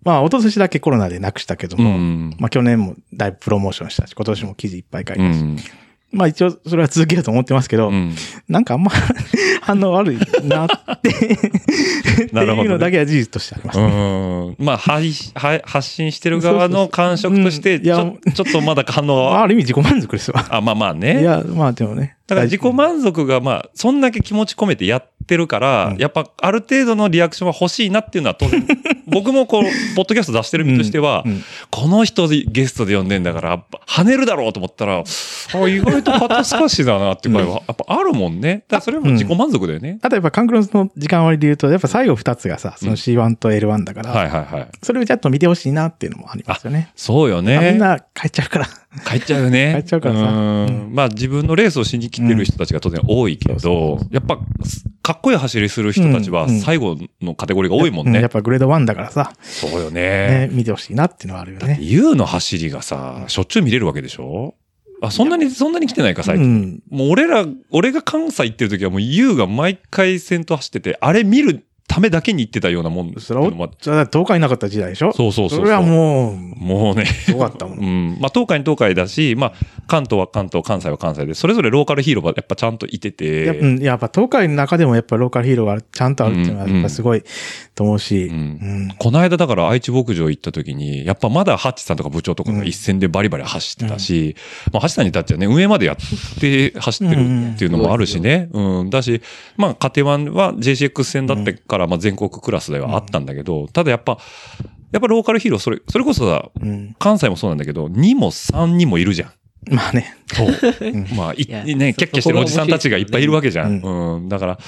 まあ、一昨年だけコロナでなくしたけどうん。うも、ん。まあ去年もだいぶプロモーションしたし、今年も記事いっぱい書いたし、うん。まあ一応それは続けると思ってますけど、うん。なんかあんま 反応悪い。なって、っ てなるほどねいうのだけは事実としてありますうね。ん。まあ、発信してる側の感触として、ちそうそうそうょちょっとまだ反応は、ある意味自己満足ですわ。あ、まあまあね。いや、まあでもね。だから自己満足がまあ、そんだけ気持ち込めてやってるから、うんやっぱある程度のリアクションは欲しいなっていうのは当然、僕もこう、ポッドキャスト出してる身としては、うんうんこの人でゲストで呼んでんだから、跳ねるだろうと思ったら、あ意外と肩透かしだなっていう声は、やっぱあるもんね。だからそれも自己満足だよね。あとやっぱカンクロスの時間割で言うと、やっぱ最後2つがさ、その C1 と L1 だから、はいはいはい。それをちゃんと見てほしいなっていうのもありますよね。そうよあみんね。な帰っちゃうから。帰っちゃうよね。帰っちゃうからさ。ん。まあ自分のレースをしに来てる人たちが当然多いけど、やっぱ、かっこいい走りする人たちは最後のカテゴリーが多いもんね。うやっ。ぱグレード1だからさ、そうよね、見てほしいなっていうのはあるよね。U の走りがさ、しょっちゅう見れるわけでしょ？あ、そんなに、そんなに来てないか、最う近。ん。もう俺ら、俺が関西行ってる時はもう U が毎回先頭走ってて、あれ見るためだけに行ってたようなもん。それは、それは東海なかった時代でしょ？そうそうそうそれはもう、もうね。すごかったも。うんん。まあ、東海に東海だし、まあ、関東は関東、関西は関西で、それぞれローカルヒーローがやっぱちゃんといてて、やっぱうんやっぱ東海の中でもやっぱローカルヒーローがちゃんとあるっていうのはやっぱすごいと思うし、うん。うん。この間だから愛知牧場行った時に、やっぱまだハッチさんとか部長とかが一戦でバリバリ走ってたし、まあハッチさんに至ってはね、上までやって走ってるっていうのもあるしね。うん。だし、まあ、カテワンは JCX 戦だってから、まあ全国クラスではあったんだけど、ただやっぱ、やっぱローカルヒーロー、それ、それこそさ、うん。関西もそうなんだけど、2も3にもいるじゃん。まあね。そう。まあ、いいやね、キャッキャしてるおじさんたちがいっぱいいるわけじゃん。うん。だから、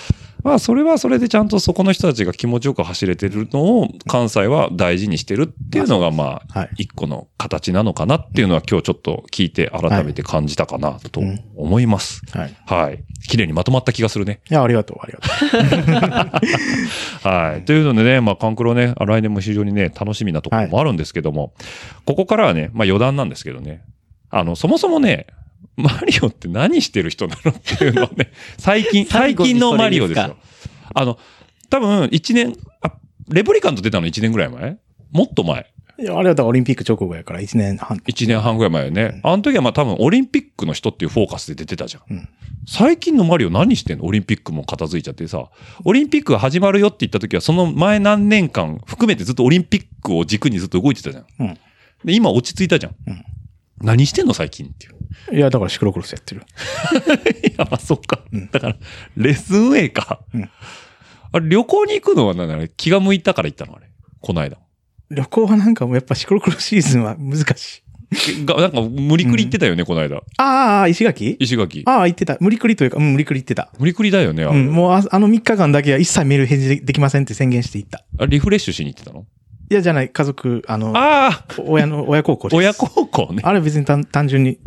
まあ、それはそれでちゃんとそこの人たちが気持ちよく走れてるのを、関西は大事にしてるっていうのが、まあはい、一個の形なのかなっていうのは今日ちょっと聞いて改めて感じたかなと思います。はい。はい。綺麗にまとまった気がするね。いや、ありがとう、ありがと はい。というのでね、まあ、カンクロね、来年も非常にね、楽しみなところもあるんですけども、ここからはね、まあ余談なんですけどね、あの、そもそもね、マリオって何してる人なのっていうのをね、最近、最近のマリオですよ。あの、多分1年、あ、レプリカント出たの1年ぐらい前？もっと前。う。いや、あれはだからオリンピック直後やから1年半。1年半ぐらい前よね。あの時はまあ多分オリンピックの人っていうフォーカスで出てたじゃん。うん最近のマリオ何してんの？オリンピックも片付いちゃってさ。オリンピックが始まるよって言った時はその前何年間含めてずっとオリンピックを軸にずっと動いてたじゃん。うんで、今落ち着いたじゃん。うん何してんの最近っていう。いや、だからシクロクロスやってる。いや、まあそっか。うんだから、レッスンウェイか。うんあれ、旅行に行くのは何なの？気が向いたから行ったの？あれ。この間。旅行はなんかもうやっぱシクロクロスシーズンは難しい。が、なんか無理くり行ってたよね、この間。ああ、石垣？石垣。ああ、行ってた。無理くりというか、うん、無理くり行ってた。無理くりだよね。あれうん、もうああの3日間だけは一切メール返事でできませんって宣言していった。あリフレッシュしに行ってたの？いや、じゃない、家族、あの、ああ親の、親孝行です親孝行ね。あれ別に単単純に、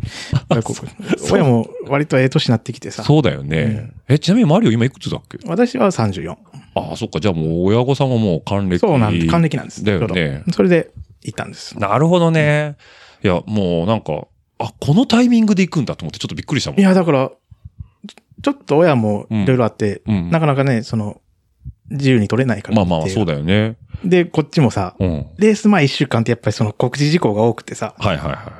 親孝行。親も割とええ年になってきてさ。そうだよね。え、ちなみにマリオ今いくつだっけ？私は34。ああ、そっか。じゃあもう親御さんはもう還暦。そうなんです。還暦なんです。だよねど。それで行ったんです。なるほどね。いや、もうなんか、あ、このタイミングで行くんだと思ってちょっとびっくりしたもん。いや、だから、ちょっと親もいろいろあって、うんなかなかね、その、自由に取れないから。まあまあまあ、そうだ。だよね。で、こっちもさ、うん。レース前1週間ってやっぱりその告知事項が多くてさ、はいはいは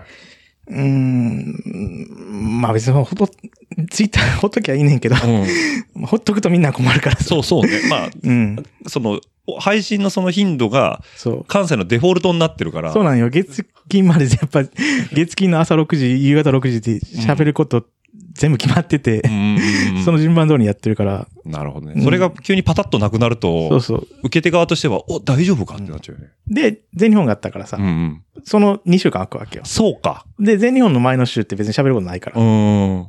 うーん、まあ別にほっと、ツイッターほっときゃいいねんけど、い。うん。ま あほっとくとみんな困るからさ。そうそうね。まあ、うん。その、配信のその頻度が。関西のデフォルトになってるから。そうなんよ。月金までやっぱ、月金の朝6時、夕方6時で喋ること全部決まってて。その順番通りにやってるから、なるほどね。うんそれが急にパタッとなくなると、そうそう。受け手側としては、お、大丈夫かってなっちゃうよね。で、全日本があったからさ、うんうん。その2週間空くわけよ。そうか。で、全日本の前の週って別に喋ることないから。うん。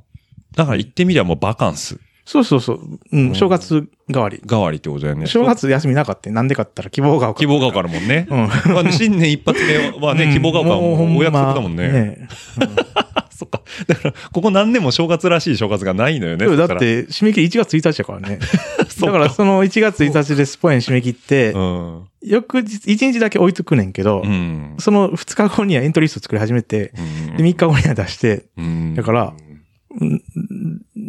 だから言ってみりゃもうバカンスそうそうそう。うん、正月代わり。代わりってことだよね。正月休みなかった。なんでかって言ったら希望が丘。希望が丘あるもんね。うん。まあ新年一発目はね、希望が丘はもうお約束だもんね。ね そっか。だから、ここ何年も正月らしい正月がないのよね。えだって、締め切り1月1日だからね。だから、その1月1日でスポエン締め切って、うん。翌日、1日だけ置いとくねんけど、うん。その2日後にはエントリースト作り始めて、うんで、3日後には出して、うんだから、うん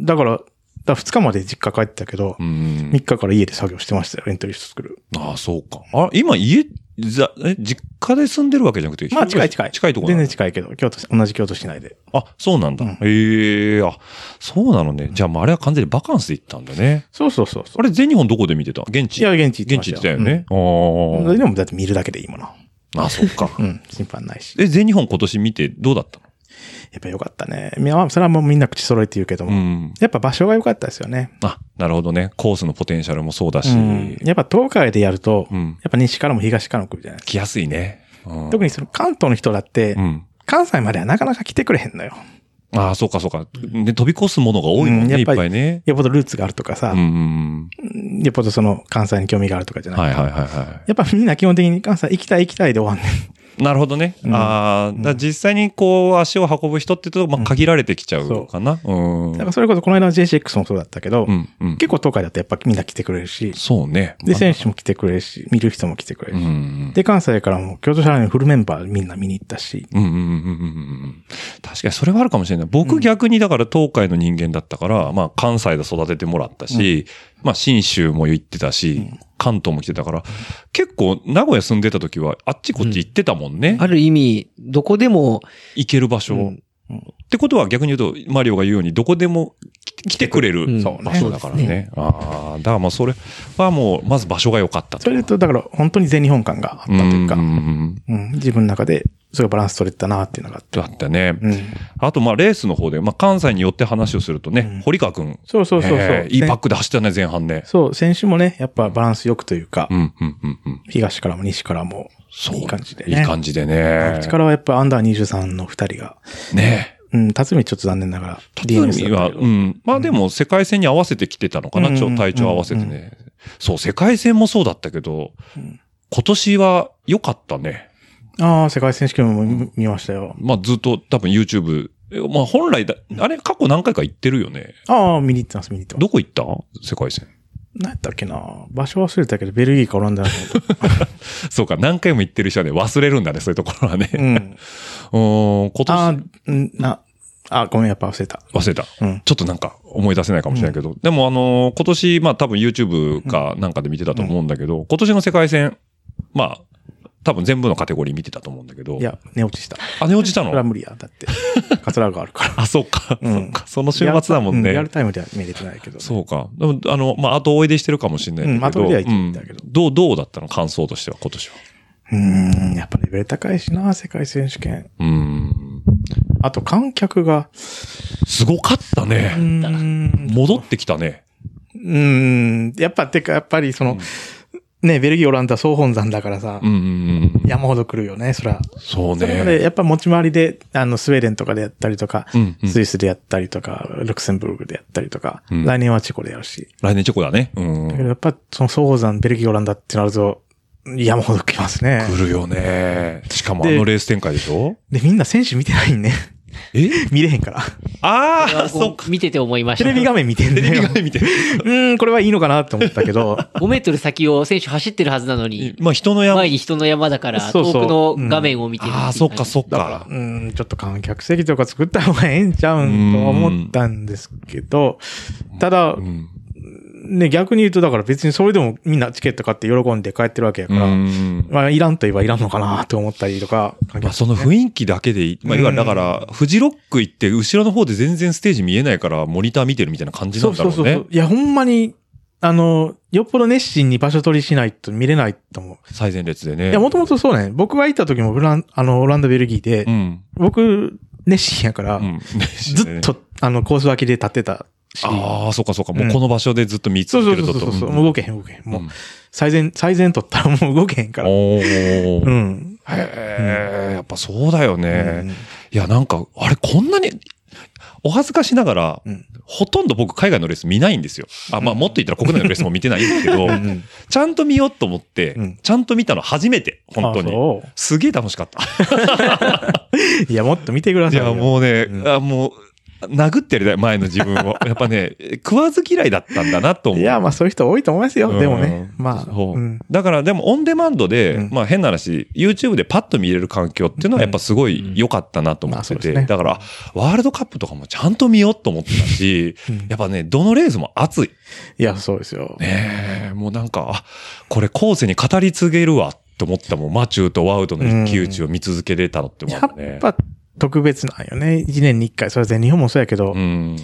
だから、だ2日まで実家帰ってたけどう、ん3。日から家で作業してましたよ、エントリースト作る。ああ、そうか。あ、今家、ざえ、実家で住んでるわけじゃなくて、まあ近い近い。近いところ全然近いけど、京都市、同じ京都市内で。あ、そうなんだ。うんええあ、そうなのね。じゃあ、もうあれは完全にバカンスで行ったんだね。そうそうそう。あれ、全日本どこで見てた？現地いや、現地行現地行ってたよまね。あうん。ーでもだって見るだけでいいもの。あ、そっか。うん。心配ないし。え、全日本今年見てどうだったやっぱ良かったね。それはもうみんな口揃えて言うけども。のうん。やっぱ場所が良かったですよね。あ、なるほどね。コースのポテンシャルもそうだし。ううんん。やっぱ東海でやると、うんやっぱ西からも東からも来るじゃないですか。来やすいね。うん特にその関東の人だって、うん。関西まではなかなか来てくれへんのよ。ああ、そうかそうか。で、飛び越すものが多いもんね、いっぱいね。よっぽどルーツがあるとかさ、うんうんよっぽどその関西に興味があるとかじゃうん。ない。はいはいはいはやっぱみんな基本的に関西行きたい行きたいで終わんねん。い。なるほどね。うんああ、実際にこう足を運ぶ人って言うと、まあ限られてきちゃうかな。うん。だからそれこそこの間の JCX もそうだったけど、うんうん。結構東海だとやっぱみんな来てくれるし、そうね。で、選手も来てくれるし、見る人も来てくれうるし。ん。で、関西からも京都市内のフルメンバーみんな見に行ったし、うんうんうんうんうん。確かにそれはあるかもしれない。僕逆にだから東海の人間だったから、まあ関西で育ててもらったし、まあ新州も行ってたし、関東も来てたから、結構名古屋住んでた時はあっちこっち行ってたもんね。ある意味、どこでも、行ける場所。うんってことは逆に言うと、マリオが言うようにどこでも来てくれるうんそうね場所だからね。ああ、だからまあそれはもう、まず場所が良かったと。それとだから本当に全日本感があったというか、んうんんうん自分の中で、すごいバランス取れてたなっていうのがあって。だったね。うん。あとまあレースの方で、まあ関西によって話をするとね、うん堀川くん。そうそうそうそう。えーいいパックで走ったね、前半ね。そう、選手もね、やっぱバランスよくというか、うん、うん、うん、うん。東からも西からも、そう。いい感じでねいい感じでね。力はやっぱアンダー23の二人が、ねうん、辰巳ちょっと残念ながら、辰巳は、うん。まあでも世界戦に合わせてきてたのかな、うんちょ体調合わせてね。そう、世界戦もそうだったけど、ん今年は良かったね。ああ、世界選手権も見見ましたよ。まあずっと多分 YouTube、えまあ本来だ、あれ過去何回か行ってるよね。ああ、見に行ってます、見に行ってます。どこ行った？世界戦。何やったっけな場所忘れたけど、ベルギーかオランダだと思った。そうか、何回も行ってる人はね、忘れるんだね、そういうところはね。うん。うん、今ああ年、、うん、な、あ、ごめん、やっぱ忘れた。忘れた。うん。ちょっとなんか思い出せないかもしれないけど、でもあのー今年、まあ多分 YouTube かなんかで見てたと思うんだけど、今年の世界戦、まあ、多分全部のカテゴリー見てたと思うんだけど、いや、寝落ちした。あ、寝落ちたの？それは無理や。だって、桂川があるから。あ、そうか、うんそうか。その週末だもんね。リアルタイムでは見れてないけど。そうか。でも、あの、まあ、後追いでしてるかもしれないけど。うん後追いでは言ってたけどうんどう、どうだったの？感想としては、今年は。うーん、やっぱレベル高いしな、世界選手権。うーん。あと観客が、すごかったね。ん、戻ってきたね。うーん、やっぱ、てか、やっぱりその、ね、ベルギー、オランダ総本山だからさう、んうんうん。山ほど来るよね、そら。そうそれまで、ね。やっぱ持ち回りで、あの、スウェーデンとかでやったりとか、うんうんスイスでやったりとか、ルクセンブルクでやったりとか、うん来年はチェコでやるし。来年チョコだね。うだけどん。やっぱ、その総本山、ベルギー、オランダってなると、山ほど来ますね。来るよね。しかもあでのレース展開でしょ？で、みんな選手見てないね。え？見れへんから。ああ、こそっか。見てて思いました。テレビ画面見てんテレビ。画面見て。うーん、これはいいのかなって思ったけど、5メートル先を選手走ってるはずなのに、まあ人の山。前に人の山だから、そうそう遠くの画面を見てるああ、そっかそっだか。うーん、ちょっと観客席とか作った方がええんちゃうんとは思ったんですけど、ただう、ん。ね、逆に言うと、だから別にそれでもみんなチケット買って喜んで帰ってるわけやから、うんまあ、いらんと言えばいらんのかなと思ったりとか、観まあ、客その雰囲気だけでいい。まあ、いわゆるだから、フジロック行って、後ろの方で全然ステージ見えないから、モニター見てるみたいな感じなんだろうね。そうそうそう。いや、ほんまに、あの、よっぽど熱心に場所取りしないと見れないと思う。最前列でね。いや、もともとそうね。僕が行った時もフラン、あの、オランダ、ベルギーで、うん。僕、熱心やから、うん。ずっと、あの、コース脇で立ってたし。ああ、そっかそっか。もううんこの場所でずっと見続けるとそうそうそうそう。うんもう動けへん動けへん。もう、うん最善、最善取ったらもう動けへんから。おうー。ん。へえ、やっぱそうだよね。うんいや、なんか、あれ、こんなに、お恥ずかしながら、うんほとんど僕海外のレース見ないんですよ。あ、まあもっと言ったら国内のレースも見てないんですけど、うんちゃんと見ようと思って、うんちゃんと見たの初めて、本当に。すげえ楽しかった。いや、もっと見てくだいさいよ。や、もうね、うんあもう、殴ってやりたい、前の自分を。やっぱね、食わず嫌いだったんだなと思う。いや、まあそういう人多いと思いますよ。でもね。うんまあ。そううんだからでもオンデマンドで、うんまあ変な話、YouTube でパッと見れる環境っていうのはやっぱすごい良かったなと思ってて、ねだからワールドカップとかもちゃんと見ようと思ってたし、うんやっぱね、どのレースも熱い。いや、そうですよ。ねえ、もうなんか、あ、これ後世に語り継げるわっと思ったもん。マチューとワウとの一騎打ちを見続けれたのって思やうねっ。ぱ特別なんよね。一年に一回。それは全日本もそうやけど。うん。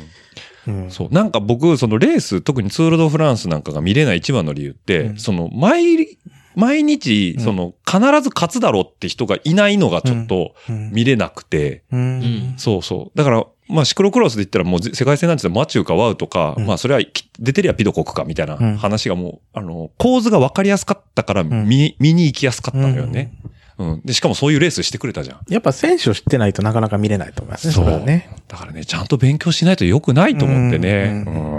うんそう。なんか僕、そのレース、特にツールドフランスなんかが見れない一番の理由って、うんその、毎、毎日、うんその、必ず勝つだろうって人がいないのがちょっとうん見れなくて、うん。そうそう。だから、まあ、シクロクロスで言ったらもうぜ世界戦なんてマチューかワウとか、うんまあ、それはき出てりゃピドコクかみたいなうん話がもう、あの、構図が分かりやすかったから見に、見に行きやすかったのよね。うん。で、しかもそういうレースしてくれたじゃん。やっぱ選手を知ってないとなかなか見れないと思いますね。それはね。だからね、ちゃんと勉強しないと良くないと思ってね。ううんん。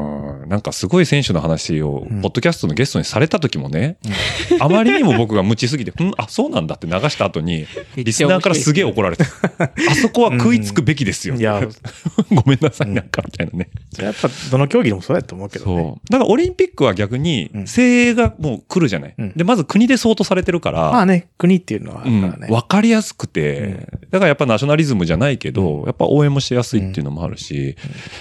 なんかすごい選手の話を、うんポッドキャストのゲストにされた時もね、あまりにも僕が無知すぎて、うん、あ、そうなんだって流した後に、リスナーからすげえ怒られて、あそこは食いつくべきですよ。いや、ごめんなさい、なんか、みたいなね。やっぱどの競技でもそうやと思うけどね。そう。だからオリンピックは逆にう、ん。精鋭がもう来るじゃない。うん。で、まず国で相当されてるから、まあね、国っていうのはあうんるからね。わかりやすくて、だからやっぱナショナリズムじゃないけど、やっぱ応援もしやすいっていうのもあるし、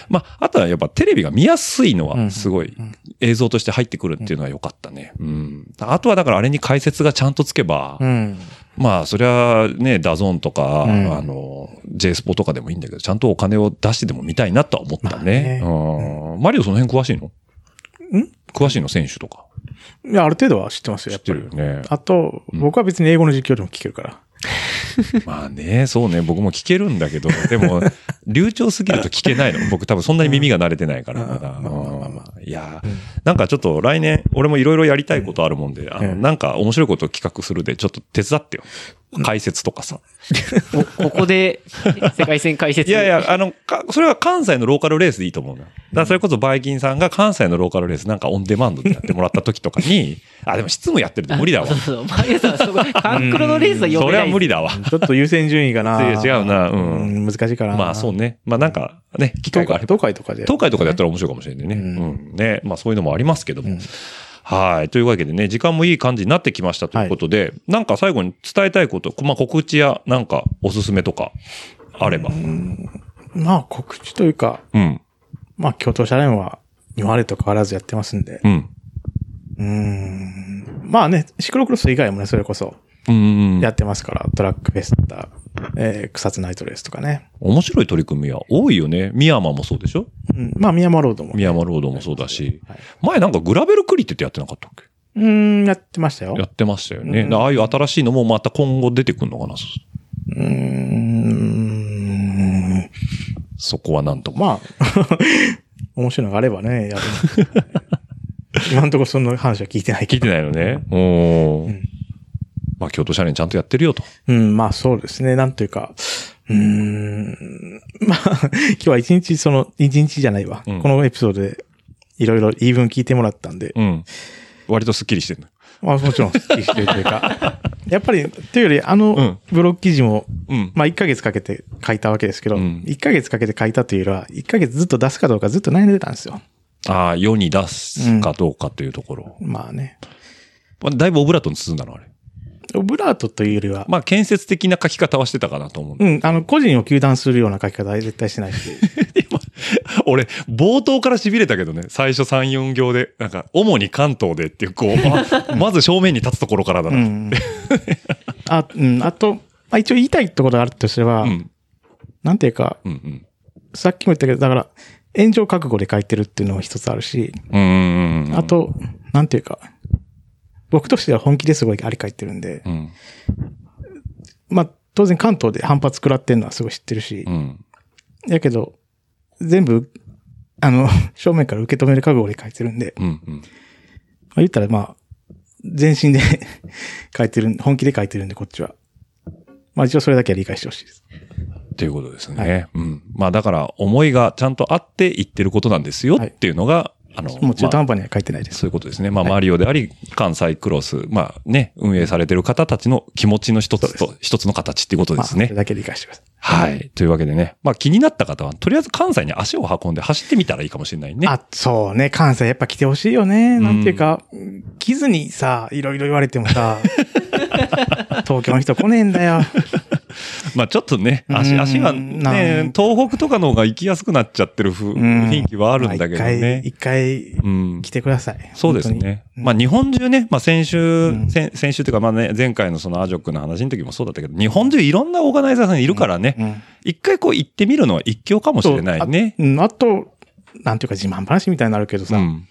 まあ、あとはやっぱテレビが見やすいのはすごいうん映像として入ってくるっていうのは良かったね。うん。あとはだからあれに解説がちゃんとつけば、うん。まあ、それはね、 DAZN とか、うんあの、J スポとかでもいいんだけど、ちゃんとお金を出してでも見たいなとは思ったね。まあうん。マリオその辺詳しいの？ん？詳しいの選手とか。いや、ある程度は知ってますよ、やっぱり知ってる。よね。あと、僕は別に英語の実況でも聞けるから。まあね、そうね、僕も聞けるんだけど、でも、流暢すぎると聞けないの。僕多分そんなに耳が慣れてないから、まあまあまあまうん。いや、なんかちょっと来年、俺もいろいろやりたいことあるもんで、あの、うんなんか面白いことを企画するで、ちょっと手伝ってよ。解説とかさ。お ここで、世界戦解説。いやいや、あの、かそれは関西のローカルレースでいいと思うな。だからそれこそバイキンさんが関西のローカルレースなんかオンデマンドでやってもらった時とかに、あ、でも執務やってると無理だわ そう。そう。マリオさん、そこ、カンクロのレースは読それめない。は無理だわ。ちょっと優先順位がな。違う違うなうん難しいからな。まあそうね。まあなんかね、機会東海があれば。東海とかで。東海とかでやったら面白いかもしれないね。ううんん。ね。まあそういうのもありますけども。うんはい。というわけでね、時間もいい感じになってきましたということで、なんか最後に伝えたいこと、まあ告知やなんかおすすめとかあれば。まあ告知というか、うん。まあ京都社連は今までと変わらずやってますんで。うん。うーん。まあね、シクロクロス以外もね、それこそうん。やってますから、トラックフェスタ、えー、草津ナイトレースとかね。面白い取り組みは多いよね。ミヤマもそうでしょ？うん。まあ、宮山ロードも、ミヤマロードもそうだし。はい前なんかグラベルクリテってやってなかったっけ？うーん、やってましたよ。やってましたよね。うんああいう新しいのもまた今後出てくるのかな？うーん。そこはなんとも。まあ、面白いのがあればね、やる。今のところその話は聞いてないけど。聞いてないのね。おーうんまあ京都社連ちゃんとやってるよと。うん、まあそうですね。なんというか、うーん。まあ、今日は一日その、一日じゃないわ。うんこのエピソードで、いろいろ言い分聞いてもらったんで、うん。割とスッキリしてるの。まあもちろん、好きしてるというか、やっぱり、というより、あうんの、ブログ記事も、うん。まあ1ヶ月かけて書いたわけですけど、うん1ヶ月かけて書いたというよりは、1ヶ月ずっと出すかどうかずっと悩んでたんですよ。ああ、世に出すかどうかというところ。まあね。まあだいぶオブラートに包んだのあれ。オブラートというよりは、まあ建設的な書き方はしてたかなと思う。うん、あの、個人を糾弾するような書き方は絶対してないし。俺、冒頭から痺れたけどね、最初3、4行で、なんか、主に関東でっていう、こう、あ まず正面に立つところからだな。うん。あ、うん、あと、まあ一応言いたいところがあるとすれば、うん。なんていうか、うん。うん。さっきも言ったけど、だから、炎上覚悟で書いてるっていうのも一つあるし。あ、と、なんていうか、僕としては本気ですごいあり書いてるんで、うん。まあ、当然関東で反発食らってるのはすごい知ってるしう、ん。やけど、全部、あの、正面から受け止める覚悟で書いてるんで、うん。うん。まあ、言ったらまあ、全身で 書いてるん、本気で書いてるんで、こっちは。まあ一応それだけは理解してほしいです。っていうことですね。はいうん。まあだから、思いがちゃんとあって言ってることなんですよはいっていうのが、あの、もう中途まあ半端には書いてないです。そういうことですね。まあ、マリオであり、関西クロス、まあね、運営されてる方たちの気持ちの一つと、一つの形っていうことですねまあそれ。だけ理解してください。はい。というわけでね、まあ気になった方は、とりあえず関西に足を運んで走ってみたらいいかもしれないね。あ、そうね。関西やっぱ来てほしいよね。なんていうか、来ずにさ、いろいろ言われてもさ、東京の人来ねえんだよ。まあちょっとね、足、うん足はなねん、東北とかの方が行きやすくなっちゃってる雰囲気はあるんだけどね。一回、うん来てください。そうですね。まあ日本中ね、まあ先週、ん先先週というかまあね、前回のそのアジョックの話の時もそうだったけど、日本中いろんなオーガナイザーさんいるからね、うん一回こう行ってみるのは一興かもしれないね。あと、なんていうか自慢話みたいになるけどさ、うん。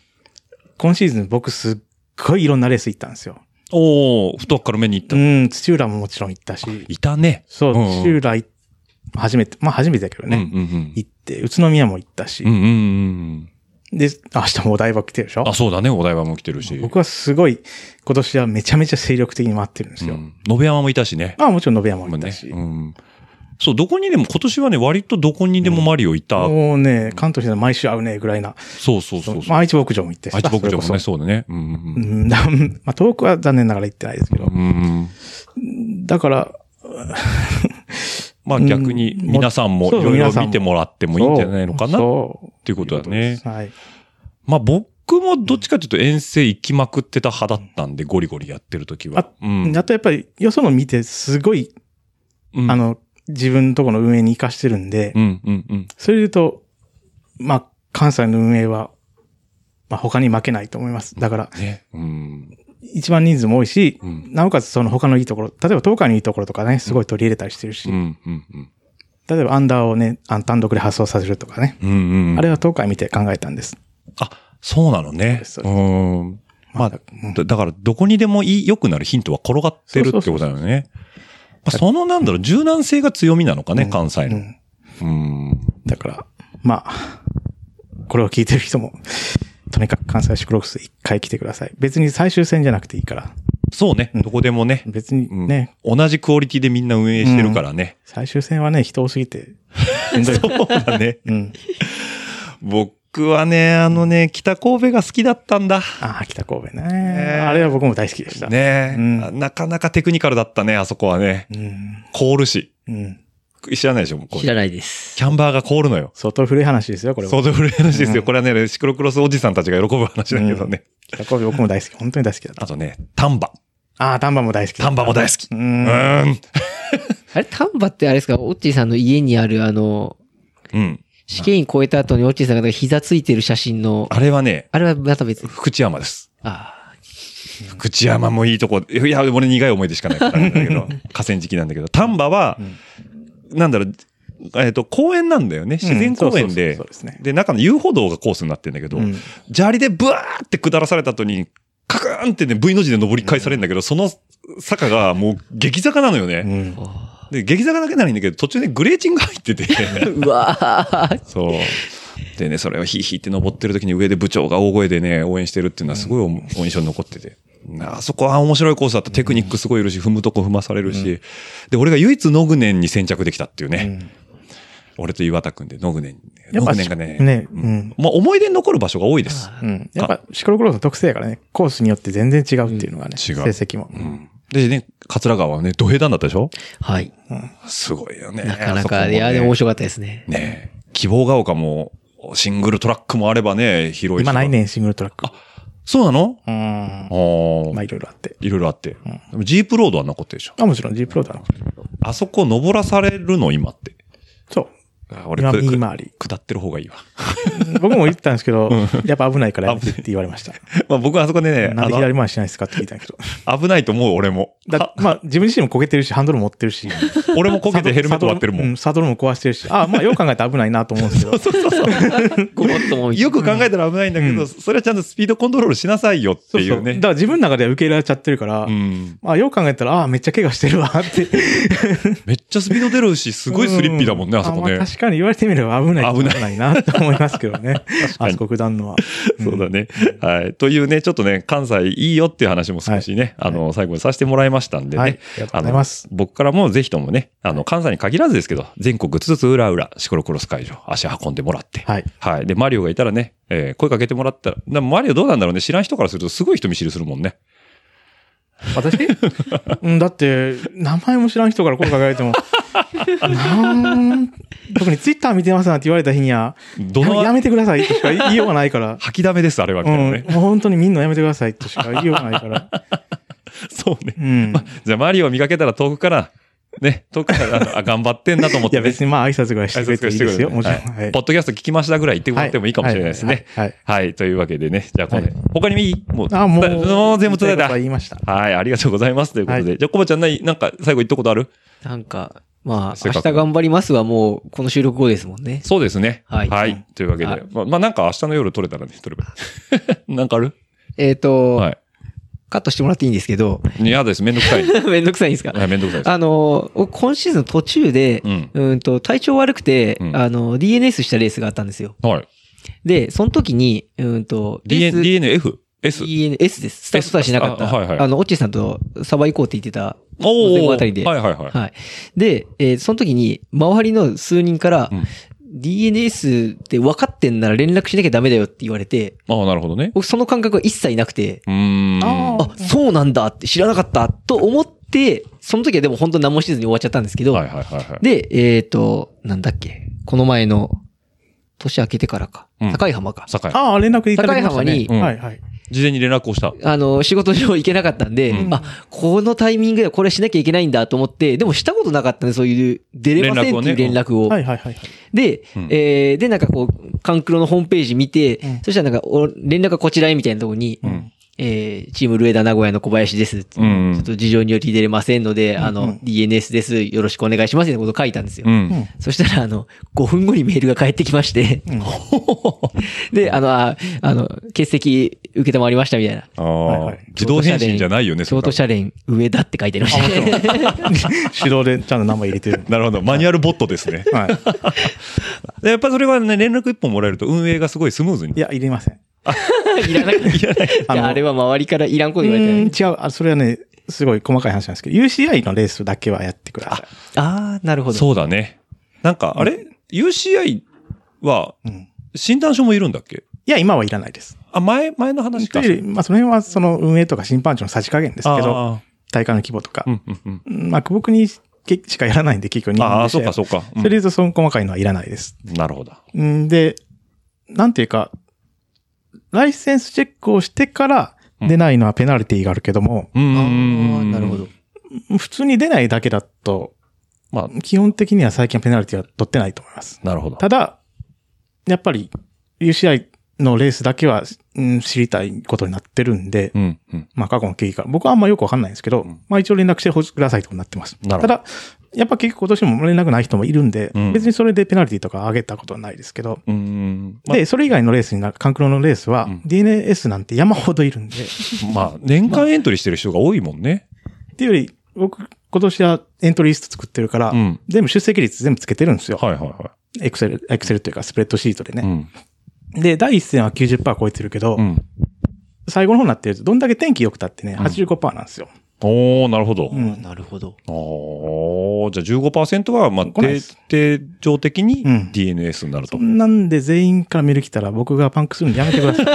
今シーズン僕すっごいいろんなレース行ったんですよ。おー、太っから目に行った。うん、土浦ももちろん行ったし、いたね。そう、んん土浦い初めて、まあ初めてだけどね、うんうんうん。行って、宇都宮も行ったし、うんうんうんで、明日もお台場来てるでしょ？うん。あ、そうだね。お台場も来てるし。僕はすごい、今年はめちゃめちゃ精力的に回ってるんですよ。うん。延山もいたしね。まあもちろん延山ももね行ったし。。うん。そう、どこにでも、今年はね、割とどこにでもマリオいた。もうね、関東で毎週会うね、ぐらいな。そうそうそうそう。まあ愛知牧場も行ってし愛知牧場もね、そうだね。うんうん まあ遠くは残念ながら行ってないですけど。うん。だから、まあ逆にうん皆さんもいろいろ見てもらってもいいんじゃないのかな？っ。ていうことだね。はい。まあ僕もどっちかというと遠征行きまくってた派だったんで、ゴリゴリやってる時はあ。うん。あとやっぱり、よその見て、すごい、うんあ、の、自分のとこの運営に活かしてるんで、うんうんうん。それで言うと、まあ、関西の運営は、まあ他に負けないと思います。だから、ね。うん。一番人数も多いし、うんなおかつその他のいいところ、例えば東海のいいところとかね、すごい取り入れたりしてるし、うんうんうん。例えばアンダーをね、あの単独で発送させるとかね、うんうん。あれは東海見て考えたんです。あ、そうなのね。そうん。まあ、うんだだから、どこにでもいい、良くなるヒントは転がってるってことだよね。まあその、なんだろう、柔軟性が強みなのかね、関西の。うん。うん。だから、まあ、これを聞いてる人も、とにかく関西シクロクス一回来てください。別に最終戦じゃなくていいから。そうね、どこでもね。別にうんね、同じクオリティでみんな運営してるからね。最終戦はね、人多すぎて。そうだね。うん。僕はね、あのね、北神戸が好きだったんだ。ああ、北神戸ね。ねあれは僕も大好きでした。ねえ、うんなかなかテクニカルだったね、あそこはね。うん。凍るし。うん。知らないでしょ？これ知らないです。キャンバーが凍るのよ。相当古い話ですよ、これは。相当古い話ですよ。うんこれはね、シクロクロスおじさんたちが喜ぶ話だけどね。北神戸僕も大好き。本当に大好きだった。あとね、丹波。ああ、丹波も大好き。丹波も大好き。う。ん。あれ、丹波ってあれですか？オッチーさんの家にあるあの、うん。試験員超えた後にオッチーさんが膝ついてる写真の、あれはね、あれはまた別に。福知山です。あ福知山もいいとこ。いや、俺苦い思い出しかないからだけど、河川敷なんだけど、丹波は、なんだろう、えっ、と、公園なんだよね。自然公園でそうですね。で、中の遊歩道がコースになってんだけど、うん砂利でブワーって下らされた後に、カクーンってね、V の字で登り返されるんだけど、その坂がもう激坂なのよね。うん。で、激坂だけならいいんだけど、途中でグレーチング入ってて、あ。うわーそう。でね、それをヒーヒーって登ってる時に上で部長が大声でね、応援してるっていうのはすごい印象に残ってて。あそこは面白いコースだった。テクニックすごいいるし、踏むとこ踏まされるし。で、俺が唯一ノグネンに先着できたっていうね。俺と岩田くんでノグネン。ノグネンがね、ね、ううんん。まあ思い出に残る場所が多いです。うん。やっぱシクロクロスの特性やからね、コースによって全然違うっていうのがね、違う成績も。うんでね、桂川はね、土平坦だったでしょ？はい。すごいよね。なかなか、ねいや、でも面白かったですね。ね希望が丘も、シングルトラックもあればね、広いし今ないねん、シングルトラック。そうなの？うん。ああ。まあいろいろあって。いろいろあって。でもジープロードは残ってるでしょ？あ、もちろん G プロだな。あそこ登らされるの？今って。そう。あ俺今く右回り。下ってる方がいいわ。僕も言ったんですけど、やっぱ危ないからやめてって言われました。まあ僕はあそこでね、なんであ左回ししないですかって聞いたんやけど。の危ないと思う俺も。だまあ自分自身も焦げてるし、ハンドル持ってるし。俺もこけてヘルメット割ってるもん。うん、サドルも壊してるし。あ、まあよく考えたら危ないなと思うんですけど。ごもっともよく考えたら危ないんだけど、うんそれはちゃんとスピードコントロールしなさいよってそうそう。いうね。だから自分の中では受け入れられちゃってるから、うん。あ、よく考えたら、あ、めっちゃ怪我してるわって。めっちゃスピード出るし、すごいスリッピーだもんね、あそこねかに言われてみれば危ない危ない危ないなと思いますけどね。かあにそこ下んのは。そうだね。はい。というね、ちょっとね、関西いいよっていう話も少しね、あの、最後にさせてもらいましたんでね。はいありがとうございます僕からもぜひともね、あの、関西に限らずですけど、全国つつ裏裏、シクロクロス会場、足運んでもらって。はい。はい。で、マリオがいたらね、えー声かけてもらったら、でもマリオどうなんだろうね、知らん人からするとすごい人見知りするもんね。私？うん、だって、名前も知らん人から声かけられても、特にツイッター見てますなんて言われた日には、どのやめやめてくださいとしか言いようがないから。吐きだめです、あれは、うん、ね。もう本当にみんなやめてくださいとしか言いようがないから。そうね。うん。じゃあ、マリオを見かけたら遠くから、ね、とか、あのあ頑張ってんなと思って、いや、別にまあ挨拶ぐらいしてくれていいですよ。もちろん。はいはいポッドキャスト聞きましたぐらい言ってもらってもいいかもしれないですね。はいはいはいはい。というわけでね、じゃあこれ、はい他にもいい？もう、あ、もう、もう全部伝えた。言いました。はい、ありがとうございます。ということで。はじゃあ、コバちゃんない、なんか最後言ったことある？なんか、まあ、明日頑張りますはもう、この収録後ですもんね。そうですね。はいというわけで。はいまあ、まあ、なんか明日の夜撮れたらね、撮ればいい。なんかある？えっ、と、はい。カットしてもらっていいんですけど、嫌です。めんどくさい。めんどくさいんですか？はい、めんどくさいです。あの、今シーズン途中で、うんうんと、体調悪くて、うんあの、DNS したレースがあったんですよ。はい。で、その時に、うんと、DNF? S? DNS です。スタートはしなかった。あはいはいあの、オッチーさんとサバ行こうって言ってた、おー前後あたりで。はいはいはい。はい。で、えーその時に、周りの数人から、うん DNS って分かってんなら連絡しなきゃダメだよって言われて、ああ、なるほどね。僕その感覚は一切なくて、うーん。ああ、そうなんだって知らなかったと思って、その時はでも本当何もしずに終わっちゃったんですけど、はいはいはいはい。で、えっ、と、なんだっけ、この前の、年明けてからか、うん境浜か。酒井。ああ、連絡いただきましたね。境浜にはいはい。事前に連絡をした。あの、仕事上行けなかったんで、うんあ、このタイミングでこれしなきゃいけないんだと思って、でもしたことなかったんで、そういう、出れませんっていう連連絡を。はいはいはいはい。で、うんえーで、なんかこう、カンクロのホームページ見て、うんそしたらなんか、お連絡がこちらへみたいなところに、うん。えーチームルエダ名古屋の小林ですって、うんちょっと事情により出れませんので、あの、うん DNS です。よろしくお願いしますみたいなことを書いたんですよ。うん。そしたら、あの、5分後にメールが返ってきまして、で、あの、ああの、欠席受けたまりましたみたいな。ああはいはい、自動返信じゃないよね、京都それ社連上田って書いてありましたね。手動 でちゃんと名前入れてる。なるほど。マニュアルボットですね。はい。でやっぱそれはね、連絡一本もらえると運営がすごいスムーズにい。や、入れません。いらない。いいらない。や、あれは周りからいらんこと言われてうな違う。あ、それはね、すごい細かい話なんですけど、UCI のレースだけはやってください。ああ、なるほど。そうだね。なんか、あれ ?UCI はうん。診断書もいるんだっけ？いや、今はいらないです。あ、前、前の話か。まあ、その辺はその運営とか審判長のさじ加減ですけど、あ大会の規模とかー。うんうんうん。まあ、僕にしかやらないんで、結局日本ああ、そうかそうか。うんそれで言うと、その細かいのはいらないです。なるほど。んで、なんていうか、ライセンスチェックをしてから出ないのはペナルティがあるけども、うん。なるほど。。普通に出ないだけだと、まあ、基本的には最近はペナルティは取ってないと思います。なるほど。ただ、やっぱり UCI のレースだけは、うん、知りたいことになってるんで、うんうん。まあ過去の経緯から、僕はあんまよくわかんないんですけど、まあ一応連絡してくださいとなってます。ただ、やっぱ結局今年も連絡ない人もいるんで、うん別にそれでペナルティとか上げたことはないですけど、うん。まあで、それ以外のレースになる、カンクロのレースは、ん DNS なんて山ほどいるんで、まあ、年間エントリーしてる人が多いもんね。っていうより、僕、今年はエントリーリスト作ってるから、うん全部出席率全部つけてるんですよ。はいはいはエクセル、エクセルっていうかスプレッドシートでい。うね。ん。で、第一戦は90%超えてるけど、うん。最後の方になってると、どんだけ天気良くたってね、85%なんですよ。おー、なるほど。うんなるほど。おー、じゃあ15%は、まあ、定常的にうん DNS になると。そんなんで全員からメール来たら僕がパンクするんでやめてください。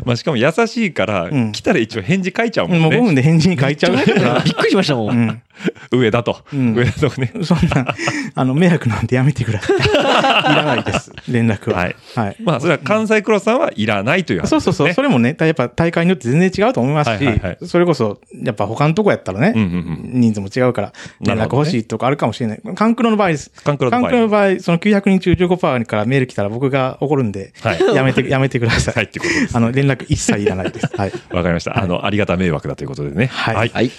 まあ、しかも優しいから、うん来たら一応返事書いちゃうもんもう5分ね。で返事に書いちゃうから。びっくりしましたも。うんん。上だと。うん上だとね。そんな、あの、迷惑なんでやめてください。いらないです。連絡は。はい。はい。まあ、それは関西クロスさんはいらないという話ですね。そうそうそう。それもね、やっぱ大会によって全然違うと思いますし、はいはいはいそれこそ、やっぱ他のとこやったらね、うんうんうん。人数も違うから、連絡欲しいとかあるかもしれない。カンクロの場合です。カンクロの場合の場合、その900人中15%からメール来たら僕が怒るんで、はいやめて、やめてください。はいってことですあの、連絡一切いらないです。はい。わかりました。あの、ありがた迷惑だということでね。はいはい。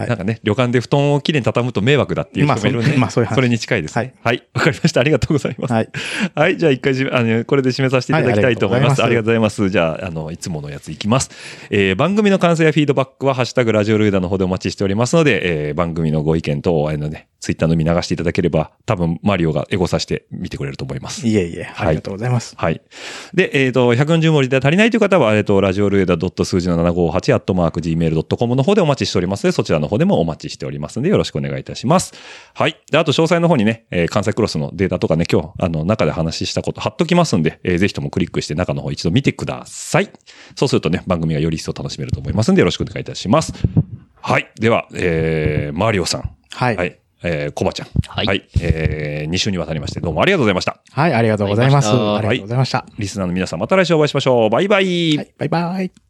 はい。はいなんかね、旅館で布団をきれいに畳むと迷惑だっていう人もいるんで、まあそうまあそそれに近いです。ははいい。わかりました。ありがとうございます。はい。はい。じゃあ一回じめ、あの、これで締めさせていただきたいと思います。ありがとうございます。じゃあ、あの、いつものやついきます。えー番組の感想やフィードバックは、ハッシュタグラジオルーダーの方でお待ちしておりますので、えー番組のご意見等、あのね、ツイッターのみ流していただければ、多分、マリオがエゴさして見てくれると思います。いえいえ、ありがとうございます。はい。で、えっ、と、140文字で足りないという方は、えっ、と、ラジオルエダ数字の758、アットマーク gmail.com の方でお待ちしておりますので、そちらの方でもお待ちしておりますので、よろしくお願いいたします。はい。で、あと、詳細の方にね、えー関西クロスのデータとかね、今日、あの、中で話したこと貼っときますんで、えーぜひともクリックして中の方一度見てください。そうするとね、番組がより一層楽しめると思いますんで、よろしくお願いいたします。はい。では、えー、マリオさん。はい。はい。えー、コバちゃん。はいえー、2週にわたりまして、どうもありがとうございました。はい、ありがとうございます。ありがとうございましたありがとうござい。リスナーの皆さん、また来週お会いしましょう。バイバイ。はい、バイバイ。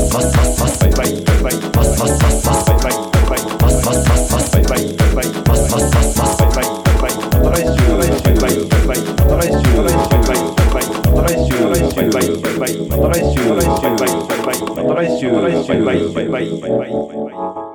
ますますますバイバイバイバイますますますますバイバイバイバイますますますますバイバイバイバイますますますますバイバイバイバイまた来週バイバイバイバイまた来週バイバイバイバイまた来週バイバイバイバイまた来週バイバイバイバイまた来週バイバイバイバイバイバイバイ